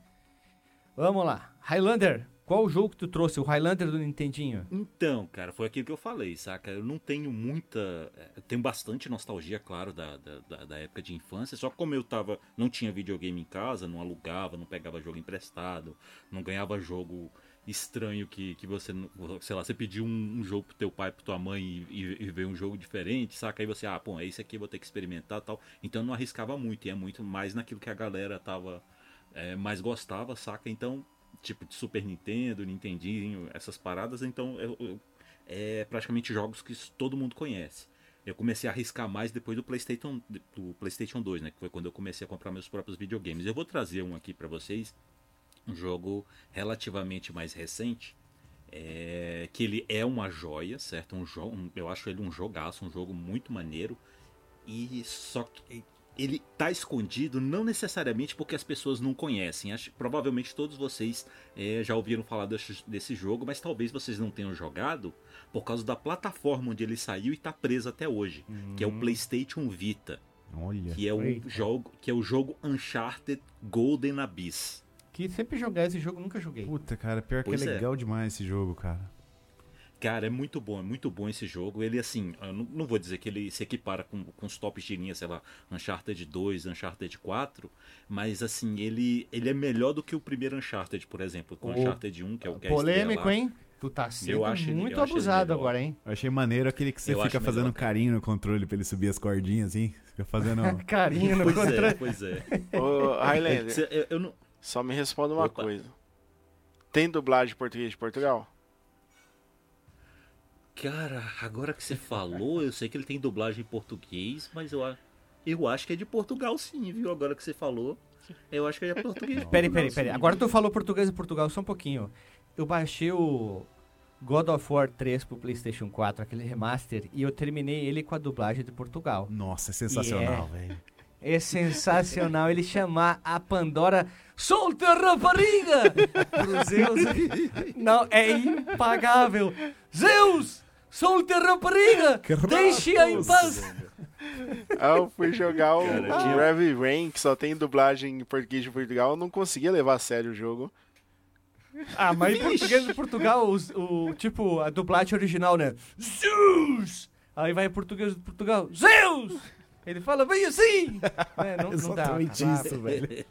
Vamos lá. Highlander, qual o jogo que tu trouxe? O Highlander do Nintendinho? Então, cara, foi aquilo que eu falei, saca? Eu não tenho muita. é, Eu tenho bastante nostalgia, claro, da, da- da época de infância. Só que como eu tava. Não tinha videogame em casa, não alugava, não pegava jogo emprestado, não ganhava jogo estranho que, que você. Sei lá, você pediu um, um jogo pro teu pai, pra tua mãe e, e, veio um jogo diferente, saca? Aí você, ah, pô, é esse aqui vou ter que experimentar tal. Então não arriscava muito, e é muito mais naquilo que a galera tava. é, mais gostava, saca? Então tipo de Super Nintendo, Nintendinho, essas paradas, então eu- eu- é praticamente jogos que todo mundo conhece. Eu comecei a arriscar mais depois do PlayStation, do PlayStation 2, né, que foi quando eu comecei a comprar meus próprios videogames. Eu vou trazer um aqui pra vocês, um jogo relativamente mais recente, é, que ele é uma joia, certo? Um jogo, eu acho ele um jogaço, um jogo muito maneiro. E só que ele tá escondido não necessariamente porque as pessoas não conhecem. Acho, provavelmente todos vocês eh, já ouviram falar desse, desse jogo, mas talvez vocês não tenham jogado por causa da plataforma onde ele saiu e tá preso até hoje, que é o PlayStation Vita, Olha. que é o Eita. jogo, que é o jogo Uncharted Golden Abyss. Que sempre jogar esse jogo, nunca joguei. Puta, cara, pior Pois que é é. legal demais esse jogo, cara. Cara, é muito bom, é muito bom esse jogo. Ele, assim, eu não, não vou dizer que ele se equipara com, com os tops de linha, sei lá, Uncharted 2, Uncharted 4, mas, assim, ele, ele é melhor do que o primeiro Uncharted, por exemplo, com o Uncharted 1, que é o que é Polêmico, hein? Tu tá sendo Eu acho ele- muito eu acho ele abusado agora, hein? Eu achei maneiro aquele que você Eu fica fazendo melhor, carinho no controle pra ele subir as cordinhas, assim. Fica fazendo. Carinho no Pois é, controle. pois é. Ô, Highlander, Cê- eu, eu não... só me responda uma Opa. coisa. Tem dublagem em português de Portugal? Cara, agora que você falou, eu sei que ele tem dublagem em português, mas eu, a- eu acho que é de Portugal sim, viu? Agora que você falou, eu acho que é de português. Peraí, Portugal, peraí, peraí. Agora tu falou português de Portugal, só um pouquinho. Eu baixei o God of War 3 pro PlayStation 4, aquele remaster, e eu terminei ele com a dublagem de Portugal. Nossa, é sensacional, velho. É sensacional ele chamar a Pandora Solte a rapariga! Pro Zeus. Não, é impagável. Zeus! Solte a rapariga! Deixe-a em paz! Ah, eu fui jogar o, Cara, o Heavy Rain, que só tem dublagem em português de Portugal. Eu não conseguia levar a sério o jogo. Ah, mas em português de Portugal, os- o, tipo, a dublagem original, né? Zeus! Aí vai em português de Portugal, Zeus! Ele fala bem assim! É, não, não dá. Exatamente isso, velho.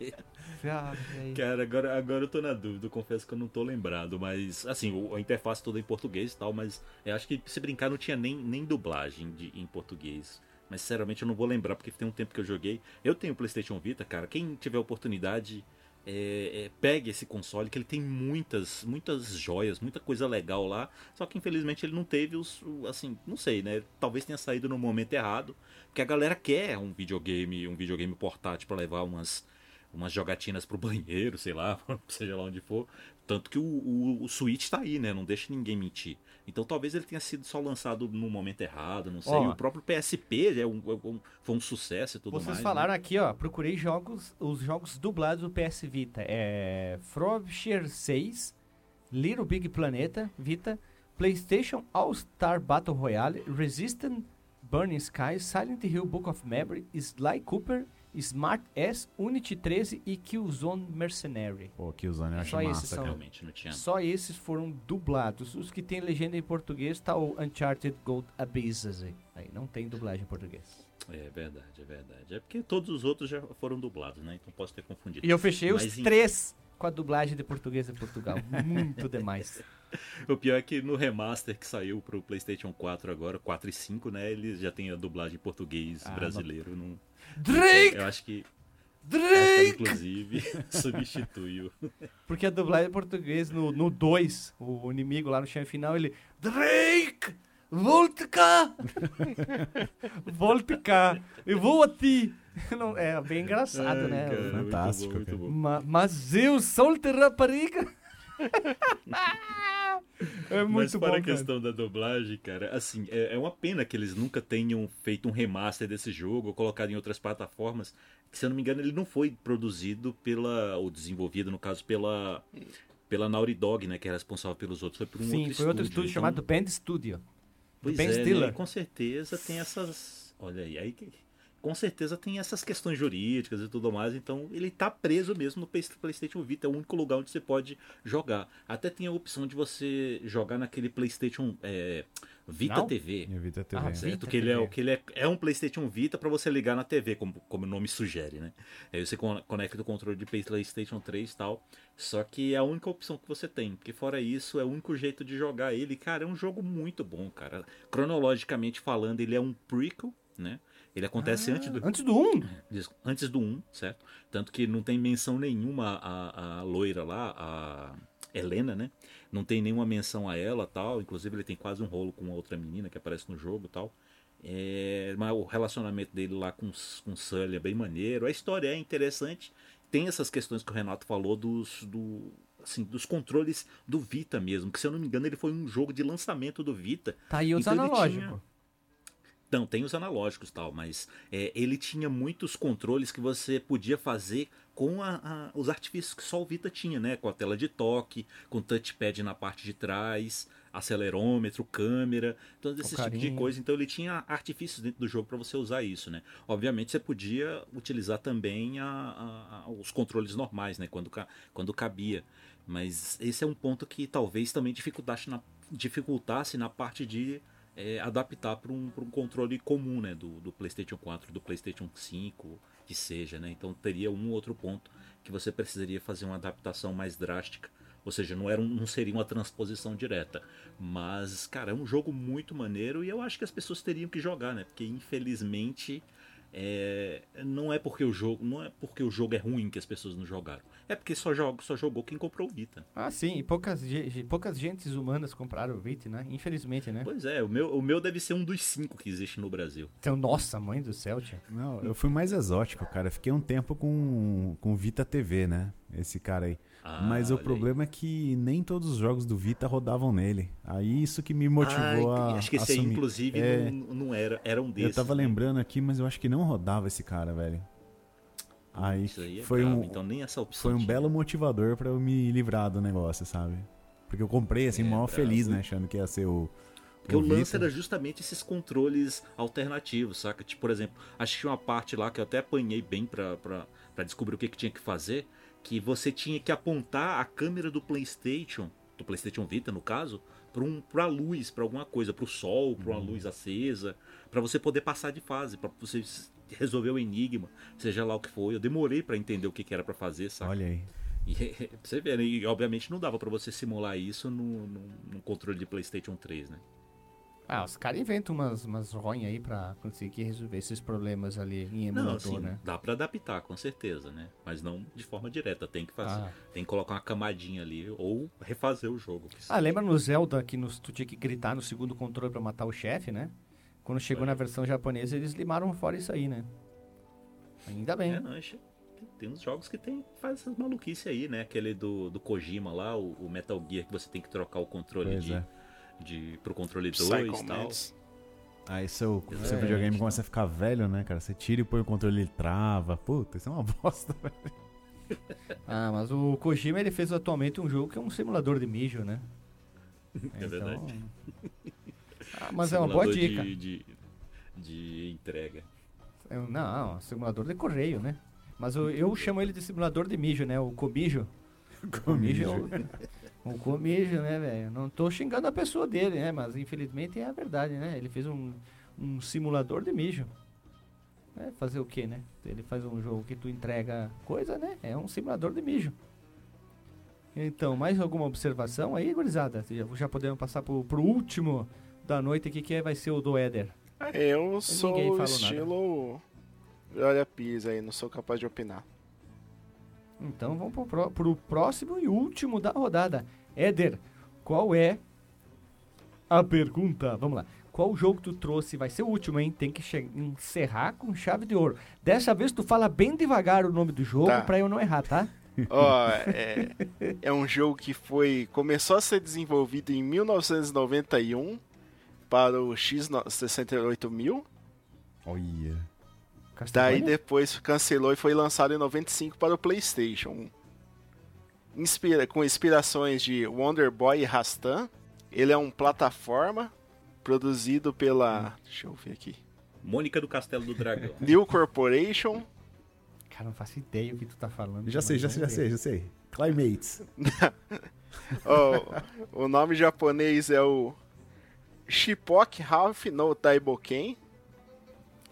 Cara, agora, agora eu tô na dúvida, confesso que eu não tô lembrado, mas assim, a interface toda em português e tal, mas eu acho que se brincar não tinha nem, nem dublagem de, em português. Mas sinceramente eu não vou lembrar, porque tem um tempo que eu joguei. Eu tenho o PlayStation Vita, cara. Quem tiver oportunidade, é, é, pegue esse console, que ele tem muitas, muitas joias, muita coisa legal lá. Só que infelizmente ele não teve os. Assim, não sei, né? Talvez tenha saído no momento errado. Porque a galera quer um videogame, um videogame portátil pra levar umas, umas jogatinas pro banheiro, sei lá, seja lá onde for. Tanto que o, o, o Switch tá aí, né? Não deixa ninguém mentir. Então talvez ele tenha sido só lançado no momento errado, não sei. Ó. o próprio PSP é um, é um- foi um sucesso e tudo Vocês mais. né? falaram aqui, ó, procurei jogos, os jogos dublados do PS Vita. É Frobisher 6, Little Big Planeta, Vita, PlayStation All-Star Battle Royale, Resistance, Burning Skies, Silent Hill Book of Memory, Sly Cooper, Smart S, Unity 13 e Killzone Mercenary. Pô, usando, eu acho Só esses massa, são- cara. Realmente, não tinha. Só esses foram dublados. Os que tem legenda em português tá o Uncharted Gold Abysses aí. Aí não tem dublagem em português. É verdade, é verdade. É porque todos os outros já foram dublados, né? Então posso ter confundido. E eu fechei Mas os em- três com a dublagem de português de Portugal. Muito demais. O pior é que no remaster que saiu pro PlayStation 4 agora, 4 e 5, né? Ele já tem a dublagem em português Ah, brasileiro. Não... Drake! Eu acho que, acho que Drake! inclusive, substitui o. Porque a dublagem em português no 2, o inimigo lá no chão final, ele. Drake! Volte cá! Volte cá! Eu vou a ti! Não, é bem engraçado, Ai, né? cara, muito Fantástico, bom, muito bom. Ma- mas eu solte rapariga! É Mas muito para bom. a cara. questão da dublagem, cara, assim, é, é uma pena que eles nunca tenham feito um remaster desse jogo ou colocado em outras plataformas. Que, se eu não me engano, ele não foi produzido pela. ou desenvolvido, no caso, pela. Pela Naughty Dog, né? Que é responsável pelos outros. Foi por um Sim, outro foi outro estúdio. estúdio então- chamado Band Studio. Pois Ben é, né? Com certeza tem essas. Olha aí, aí que- com certeza tem essas questões jurídicas e tudo mais, então ele tá preso mesmo no Play- PlayStation Vita, é o único lugar onde você pode jogar. Até tem a opção de você jogar naquele PlayStation é, Vita Não? TV. Evita TV. Ah. Certo, Vita que ele, é, TV. que ele é, é um PlayStation Vita para você ligar na TV, como, como o nome sugere, né? Aí você con- conecta o controle de PlayStation 3 e tal. Só que é a única opção que você tem, porque fora isso é o único jeito de jogar ele. Cara, é um jogo muito bom, cara. Cronologicamente falando, ele é um prequel, né? Ele acontece antes do Antes do 1? Diz- antes do 1, certo? Tanto que não tem menção nenhuma à, à loira lá, a Helena, né? Não tem nenhuma menção a ela tal. Inclusive ele tem quase um rolo com uma outra menina que aparece no jogo tal. É, mas o relacionamento dele lá com, com Sully é bem maneiro. A história é interessante. Tem essas questões que o Renato falou dos, do, assim, dos controles do Vita mesmo. Que se eu não me engano ele foi um jogo de lançamento do Vita. Tá aí os Então analógicos. Não, tem os analógicos e tal, mas é, ele tinha muitos controles que você podia fazer com a- a- os artifícios que só o Vita tinha, né? Com a tela de toque, com touchpad na parte de trás. acelerômetro, câmera, todo esse tipo de coisa. Então ele tinha artifícios dentro do jogo para você usar isso, né? Obviamente você podia utilizar também a- os controles normais, né? Quando, quando cabia. Mas esse é um ponto que talvez também dificultasse na, dificultasse na parte de é, adaptar para um, um controle comum, né? Do, do PlayStation 4, do PlayStation 5, que seja, né? Então teria um outro ponto que você precisaria fazer uma adaptação mais drástica. Ou seja, não, era um- não seria uma transposição direta. Mas, cara, é um jogo muito maneiro e eu acho que as pessoas teriam que jogar, né? Porque infelizmente é, não é porque o jogo não é porque o jogo é ruim que as pessoas não jogaram. É porque só, joga, só jogou quem comprou o Vita. Ah, sim, e poucas, poucas gentes humanas compraram o Vita, né? Infelizmente, né? Pois é, o meu, o meu deve ser um dos cinco que existe no Brasil. Então, nossa, mãe do céu, tia. Não, eu fui mais exótico, cara. Fiquei um tempo com, com Vita TV, né? Esse cara aí. Ah, Mas o olha aí. problema é que nem todos os jogos do Vita rodavam nele. Aí isso que me motivou Ah, a. Acho que esse aí, inclusive, É. não, não era. Era um desses. Eu tava né? lembrando aqui, mas eu acho que não rodava esse cara, velho. Aí, Isso aí é foi, um, Então nem essa opção. foi um belo motivador pra eu me livrar do negócio, sabe? Porque eu comprei assim, É, maior brabo. feliz, né? Achando que ia ser o. Porque o lance era justamente esses controles alternativos, saca? Tipo, por exemplo, acho que tinha uma parte lá que eu até apanhei bem pra, pra, pra descobrir o que, que tinha que fazer, que você tinha que apontar a câmera do Playstation, do Playstation Vita no caso, pra, um, luz, pra alguma coisa, pro sol, pra uma Uhum. luz acesa, pra você poder passar de fase, pra você resolver o enigma, seja lá o que for. Eu demorei pra entender o que, que era pra fazer, saca? Olha aí. E, você ver, né? E obviamente não dava pra você simular isso no, no, no controle de Playstation 3, né? Ah, os caras inventam umas, umas ronhas aí pra conseguir resolver esses problemas ali em Não, emulador, assim, né? dá pra adaptar, com certeza, né? Mas não de forma direta, tem que fazer. Ah. Tem que colocar uma camadinha ali ou refazer o jogo. Ah, lembra no Zelda que nos, tu tinha que gritar no segundo controle pra matar o chefe, né? Quando chegou na versão japonesa, eles limaram fora isso aí, né? Ainda bem. É, não, tem uns jogos que tem, faz essas maluquices aí, né? Aquele do, do Kojima lá, o, o Metal Gear, que você tem que trocar o controle Pois de, é. De, pro controle 2 Psycho e tal. Aí seu, seu Exatamente. videogame começa a ficar velho, né, cara? Você tira e põe o controle ele trava. Puta, isso é uma bosta, velho. Ah, mas o Kojima ele fez atualmente um jogo que é um simulador de mijo, né? É verdade. Ah, mas é uma boa Simulador dica. De, de, de entrega. É Não, simulador de correio, né? Mas eu, eu chamo ele de simulador de mijo, né? O comijo. Comijo é o, o comijo, né, velho? Não tô xingando a pessoa dele, né? Mas infelizmente é a verdade, né? Ele fez um, um simulador de mijo. É, fazer o quê, né? Ele faz um jogo que tu entrega coisa, né? É um simulador de mijo. Então, mais alguma observação aí, gurizada? Já, já podemos passar pro, pro último da noite aqui, que é- vai ser o do Éder. Eu sou Ninguém falou nada. estilo. Olha, pisa aí, não sou capaz de opinar. Então vamos pro, pró- pro próximo e último da rodada. Éder, qual é a pergunta? Vamos lá. Qual jogo tu trouxe? Vai ser o último, hein? Tem que encerrar com chave de ouro. Dessa vez tu fala bem devagar o nome do jogo Tá. pra eu não errar, tá? Ó, é, é um jogo que foi começou a ser desenvolvido em 1991 para o X68000. Olha. Castlevania? Daí depois cancelou e foi lançado em 95 para o PlayStation. Inspira, com inspirações de Wonder Boy e Rastan. Ele é um plataforma produzido pela, deixa eu ver aqui, Mônica do Castelo do Dragão. New Corporation. Cara, não faço ideia o que tu tá falando. Já sei, já sei, já vamos sei, já sei. Climates. Ó, o nome japonês é o Shipok Half no Taiboken.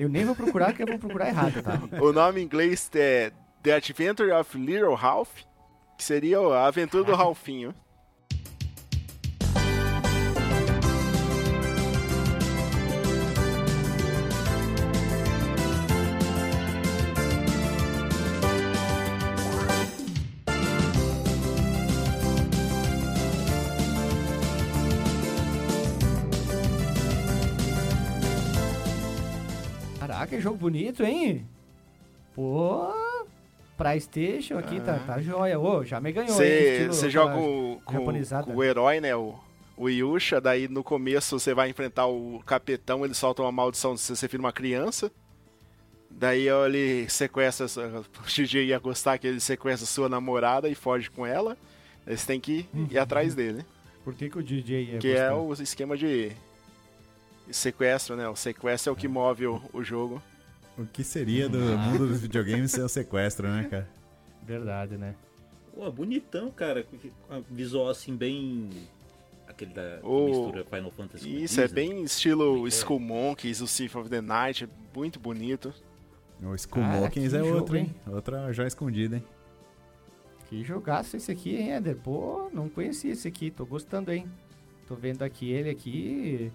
Eu nem vou procurar, porque eu vou procurar errado, tá? O nome em inglês é The Adventure of Little Ralph, que seria a aventura do Ralfinho. Que jogo bonito, hein? Pô, PlayStation aqui tá, tá joia. Ô, já me ganhou? Você joga aquela com, com- o herói, né? O, o Yusha, daí no começo você vai enfrentar o capetão, ele solta uma maldição se você vira uma criança. Daí ele sequestra, o XG ia gostar que ele sequestra sua namorada e foge com ela. Você tem que ir Uhum. atrás dele. Por que, que o DJ é Que é o esquema de sequestro, né? O sequestro é o que move o, o jogo. O que seria do mundo dos videogames sem o sequestro, né, cara? Verdade, né? Pô, bonitão, cara. Com a Visual assim, bem. Aquele da O- mistura Final Fantasy. Isso, é bem estilo É. Skull Monkeys, o Thief of the Night, é muito bonito. O Skull Cara, que é jogo, outro, hein? hein? Outra joia escondida, hein? Que jogaço esse aqui, hein, Eder? Pô, não conhecia esse aqui, tô gostando, hein? Tô vendo aqui ele aqui.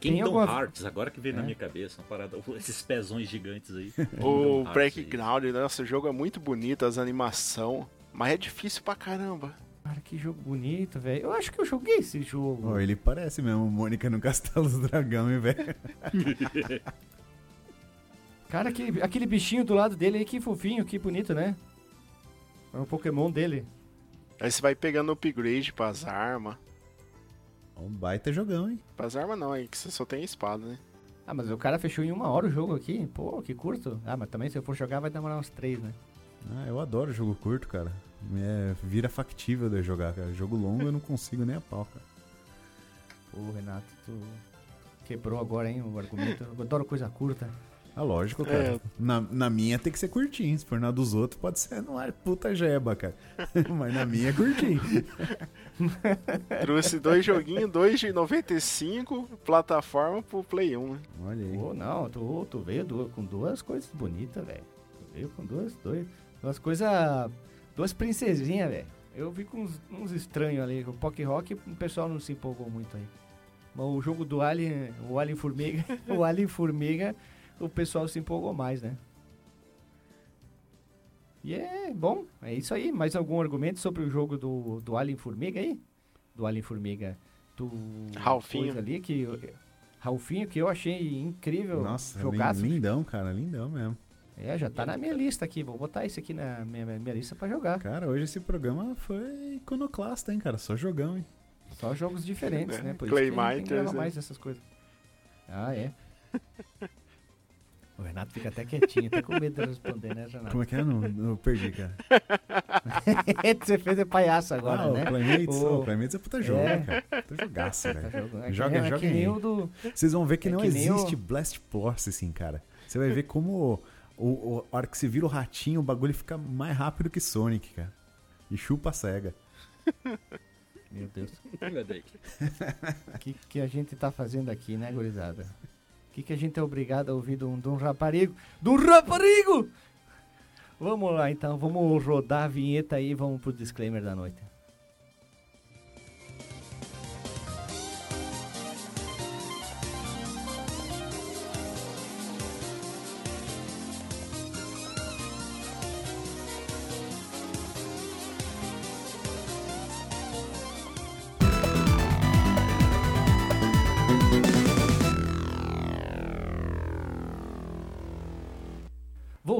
Kingdom alguma- Hearts, agora que veio É. na minha cabeça, uma parada, esses pezões gigantes aí. O Hearts aí. Nossa, o jogo é muito bonito, as animação, mas é difícil pra caramba. Cara, que jogo bonito, velho. Eu acho que eu joguei esse jogo. Ó, ele parece mesmo Mônica no Castelo do Dragão, hein, velho? Cara, aquele, aquele bichinho do lado dele aí, que fofinho, que bonito, né? É um Pokémon dele. Aí você vai pegando upgrade pras armas. Um baita jogão, hein? Pras armas não, aí que você só tem espada, né? Ah, mas o cara fechou em uma hora o jogo aqui. Pô, que curto. Ah, mas também se eu for jogar vai demorar uns três, né? Ah, eu adoro jogo curto, cara. É, vira factível de jogar, cara. Jogo longo eu não consigo nem a pau, cara. Pô, Renato, tu quebrou agora, hein, o argumento. Eu adoro coisa curta. Ah, lógico, cara. É. Na, na minha tem que ser curtinho. Se for na dos outros, pode ser no ar puta jeba, cara. Mas na minha é curtinho. Trouxe dois joguinhos, dois de 95, plataforma pro Play 1, né? Olha aí. Pô, não, tu, tu veio du- com duas coisas bonitas, velho. Tu veio com duas, dois, duas coisas. Duas princesinhas, velho. Eu vi com uns, uns estranhos ali. O Pock Rock, o pessoal não se empolgou muito aí. Mas o jogo do Alien, o Alien Formiga, o Alien Formiga, o pessoal se empolgou mais, né? E é bom, é isso aí. Mais algum argumento sobre o jogo do, do Alien Formiga aí? Do Alien Formiga. Do. Ralfinho. coisa ali que. eu- Ralfinho, que eu achei incrível. Nossa, jogaço. lin- lindão, cara. Lindão mesmo. É, já tá na minha lista aqui. Vou botar isso aqui na minha, minha lista pra jogar. Cara, hoje esse programa foi iconoclasta, hein, cara? Só jogão, hein? Só jogos diferentes, É, né? Por Clay isso que a gente Masters, mais essas coisas. Ah, é. O Renato fica até quietinho, até com medo de responder, né, Renato? Como é que é? Não, não perdi, cara. Você fez de palhaço agora, ah, né? o Playmates, O- o Playmates é puta jogo, É. cara. Puta jogaço, Tá velho. É que Joga- é joga nem aí. do... Vocês vão ver que É não que existe o- Blast Force, assim, cara. Você vai ver como o, o, a hora que você vira o ratinho, o bagulho fica mais rápido que Sonic, cara. E chupa a cega. Meu Deus. O que, que a gente tá fazendo aqui, né, gurizada? Que, que a gente é obrigado a ouvir de um, de um raparigo? De um raparigo! Vamos lá, então. Vamos rodar a vinheta aí e vamos pro disclaimer da noite.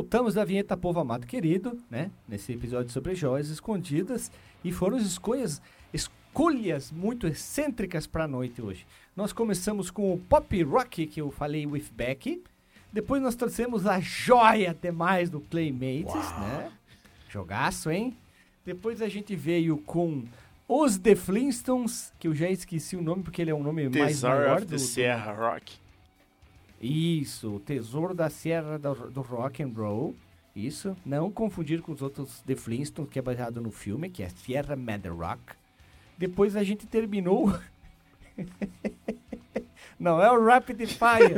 Voltamos da vinheta Povo Amado Querido, né? Nesse episódio sobre joias escondidas. E foram escolhas, escolhas muito excêntricas para a noite hoje. Nós começamos com o Pop Rock, que eu falei with Beck. Depois nós trouxemos a joia demais do Claymates, né? Jogaço, hein? Depois a gente veio com os The Flintstones, que eu já esqueci o nome porque ele é um nome mais Tesouro maior of the do- Sierra Rock. Isso, Tesouro da Serra do, do Rock and Roll. Isso, não confundir com os outros The Flintstones, que é baseado no filme, que é Sierra Mad Rock. Depois a gente terminou. não é o Rapid Fire,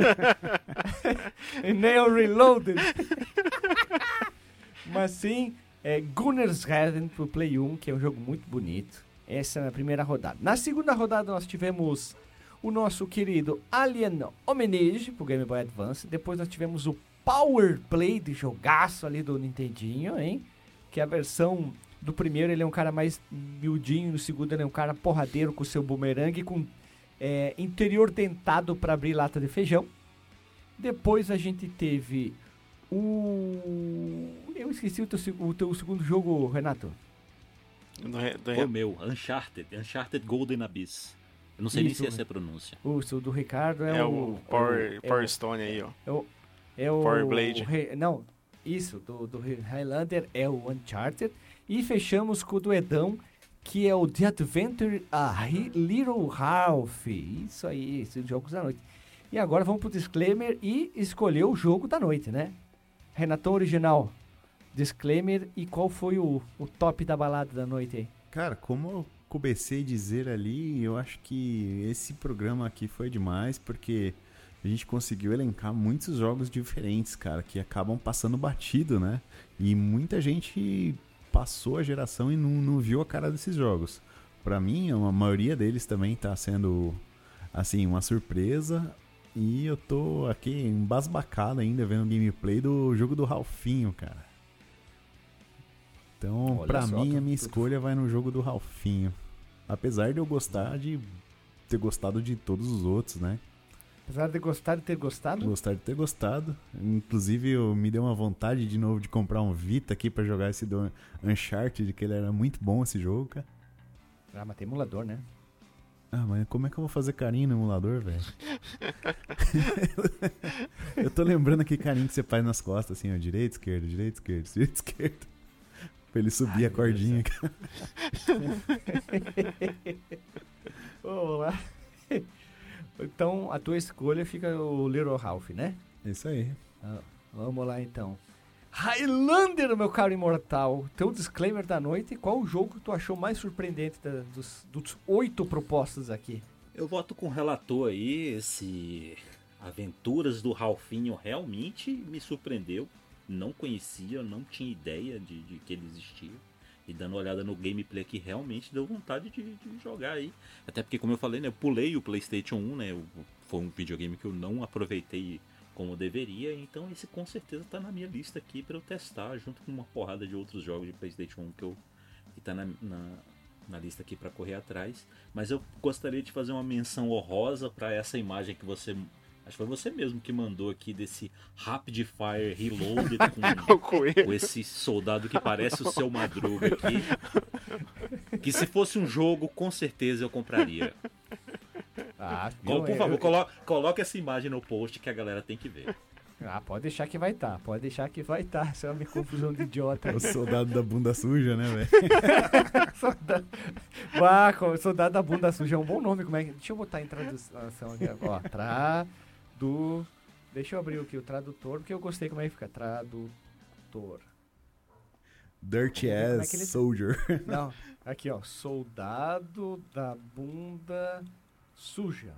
e nem o Reloaded. Mas sim, é Gunner's Heaven pro Play 1, que é um jogo muito bonito. Essa é a primeira rodada. Na segunda rodada nós tivemos o nosso querido Alien Homenage pro Game Boy Advance. Depois nós tivemos o Power Play de jogaço ali do Nintendinho, hein? Que a versão do primeiro ele é um cara mais miudinho, no segundo ele é um cara porradeiro com seu bumerangue com é, interior dentado para abrir lata de feijão. Depois a gente teve o. Eu esqueci o teu, o teu segundo jogo, Renato. Do do O meu, Uncharted, Uncharted Golden Abyss. Eu não sei nem Isso, se essa é a pronúncia. O, o do Ricardo é, É o. o Power, é o- Power Stone aí, ó. É o. Power Blade. o não, isso, do, do Highlander é o Uncharted. E fechamos com o do Edão, que é o The Adventure a Little Ralph. Isso aí, esses jogos da noite. E agora vamos pro disclaimer e escolher o jogo da noite, né? Renatão original, disclaimer e qual foi o, o top da balada da noite aí? Cara, como comecei a dizer ali, eu acho que esse programa aqui foi demais, porque a gente conseguiu elencar muitos jogos diferentes, cara, que acabam passando batido, né? E muita gente passou a geração e não, não viu a cara desses jogos. Para mim, a maioria deles também tá sendo, assim, uma surpresa. E eu tô aqui embasbacado ainda vendo o gameplay do jogo do Ralfinho, cara. Então, Olha pra só, mim, a tudo- minha escolha vai no jogo do Ralfinho. Apesar de eu gostar de ter gostado de todos os outros, né? Apesar de gostar de ter gostado, Gostar de ter gostado. Inclusive, eu me deu uma vontade de novo de comprar um Vita aqui pra jogar esse do Uncharted, que ele era muito bom esse jogo, cara. ah, mas tem emulador, né? Ah, mas como é que eu vou fazer carinho no emulador, velho? eu tô lembrando aqui carinho que você faz nas costas, assim, ó, direita, esquerda, direita, esquerda, direita, esquerda. Pra ele subir Ai, a cordinha. Vamos lá. Então, a tua escolha fica o Little Ralph, né? É isso aí. Vamos lá então. Highlander, meu caro imortal. Teu disclaimer da noite. Qual o jogo que tu achou mais surpreendente da- dos, dos oito propostas aqui? Eu voto com o relator aí, esse Aventuras do Ralfinho realmente me surpreendeu. Não conhecia, não tinha ideia de, de que ele existia. E dando uma olhada no gameplay aqui, realmente deu vontade de, de jogar aí. Até porque, como eu falei, né, eu pulei o PlayStation 1, né? foi um videogame que eu não aproveitei como deveria. Então, esse com certeza tá na minha lista aqui para eu testar, junto com uma porrada de outros jogos de PlayStation 1 que eu que tá na, na, na lista aqui para correr atrás. Mas eu gostaria de fazer uma menção honrosa para essa imagem que você. Acho que foi você mesmo que mandou aqui desse Rapid Fire Reloaded com, com esse soldado que parece o seu Madruga aqui. Que se fosse um jogo, com certeza eu compraria. Ah, Por favor, colo coloque essa imagem no post que a galera tem que ver. Ah, pode deixar que vai estar. Pode deixar que vai estar. Isso é uma confusão de idiota. É o soldado da bunda suja, né, velho? soldado... Soldado da bunda suja é um bom nome. Como é que... Deixa eu botar em tradução aqui. Ó, tradu... Deixa eu abrir aqui o tradutor, porque eu gostei como é que fica. Tradutor. Dirty Como é ass que ele- soldier. Não, aqui ó, soldado da bunda suja.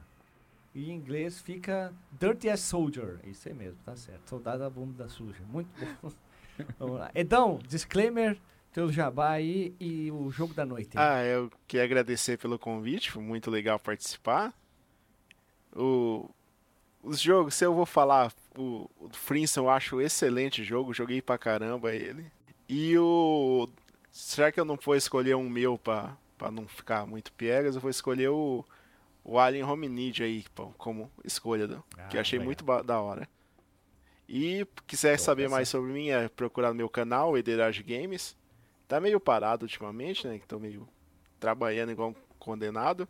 E em inglês fica Dirty as Soldier. Isso aí mesmo, tá certo. Soldado da bunda suja. Muito bom. Vamos lá. Então, disclaimer, teu jabá aí e o jogo da noite. Ah, eu queria agradecer pelo convite, foi muito legal participar. O, os jogos, se eu vou falar, o, o Frinson eu acho excelente jogo, joguei pra caramba ele. E o. Será que eu não vou escolher um meu pra, pra não ficar muito piegas? Eu vou escolher o, o Alien Hominid aí como escolha, do, que eu achei legal. muito da hora. E quiser Tô saber pensando. mais sobre mim, é procurar no meu canal, Ederage Games. Tá meio parado ultimamente, né? que Tô meio trabalhando igual um condenado.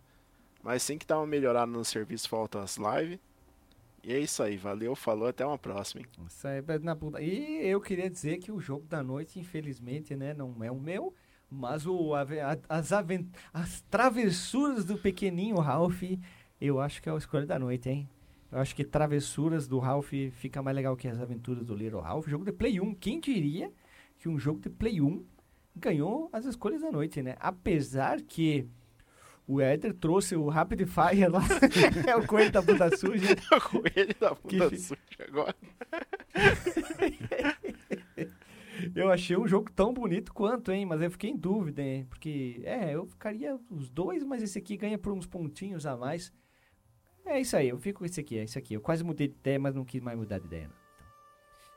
Mas sim que dá uma melhorada no serviço, falta as lives. E é isso aí, valeu, falou, até uma próxima. hein? Isso aí na. E eu queria dizer que o jogo da noite, infelizmente, né, não é o meu, mas o, a- as, aven- as travessuras do pequenininho Ralph, eu acho que é a escolha da noite, hein? Eu acho que travessuras do Ralph fica mais legal que as aventuras do Little Ralph. Jogo de Play 1, quem diria que um jogo de Play 1 ganhou as escolhas da noite, né? Apesar que o Éder trouxe o Rapid Fire lá, é o coelho da bunda suja. Com ele da bunda fi- suja agora. Eu achei um jogo tão bonito quanto, hein? Mas eu fiquei em dúvida, hein? Porque, é, eu ficaria os dois, mas esse aqui ganha por uns pontinhos a mais. É isso aí, eu fico com esse aqui, é isso aqui. Eu quase mudei de ideia, mas não quis mais mudar de ideia, não.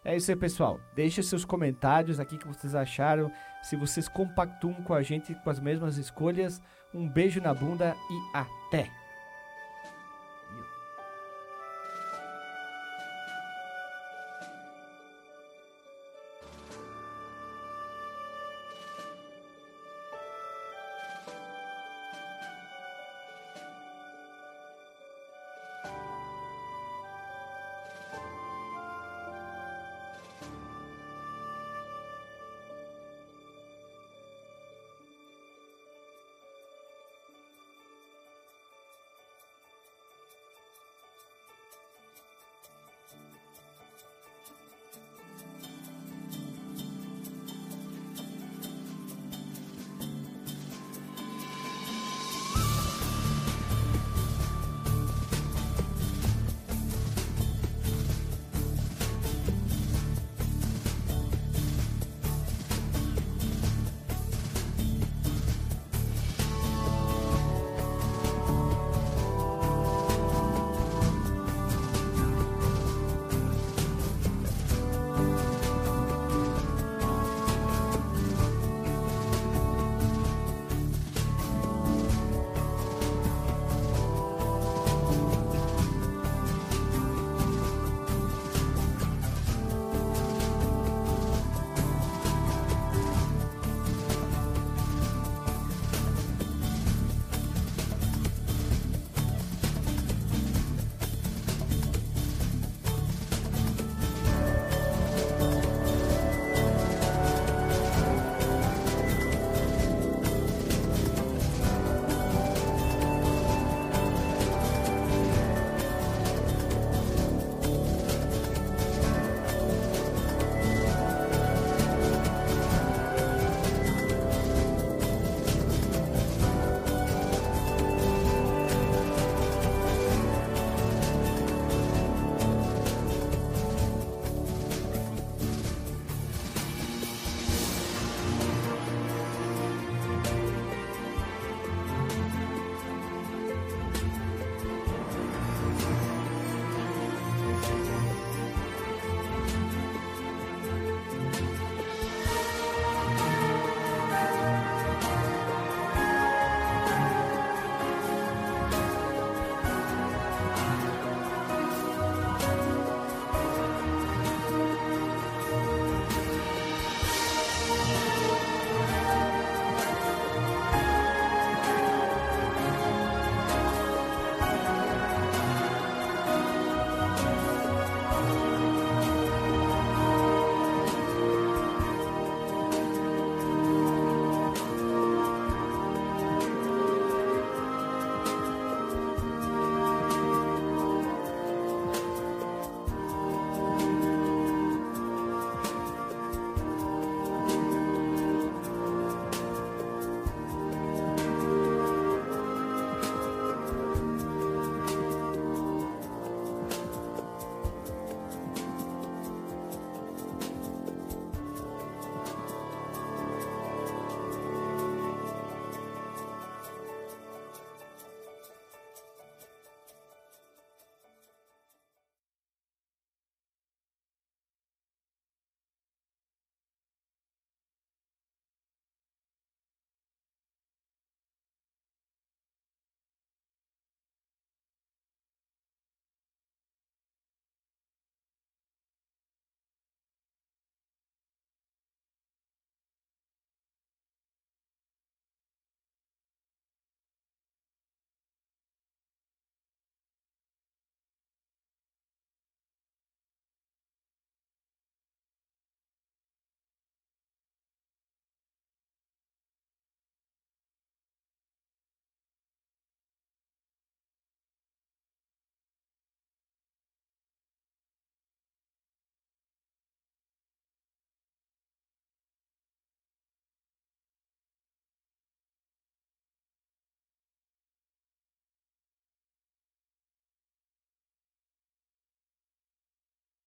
É isso aí, pessoal. Deixa seus comentários aqui que vocês acharam. Se vocês compactuam com a gente com as mesmas escolhas. Um beijo na bunda e até!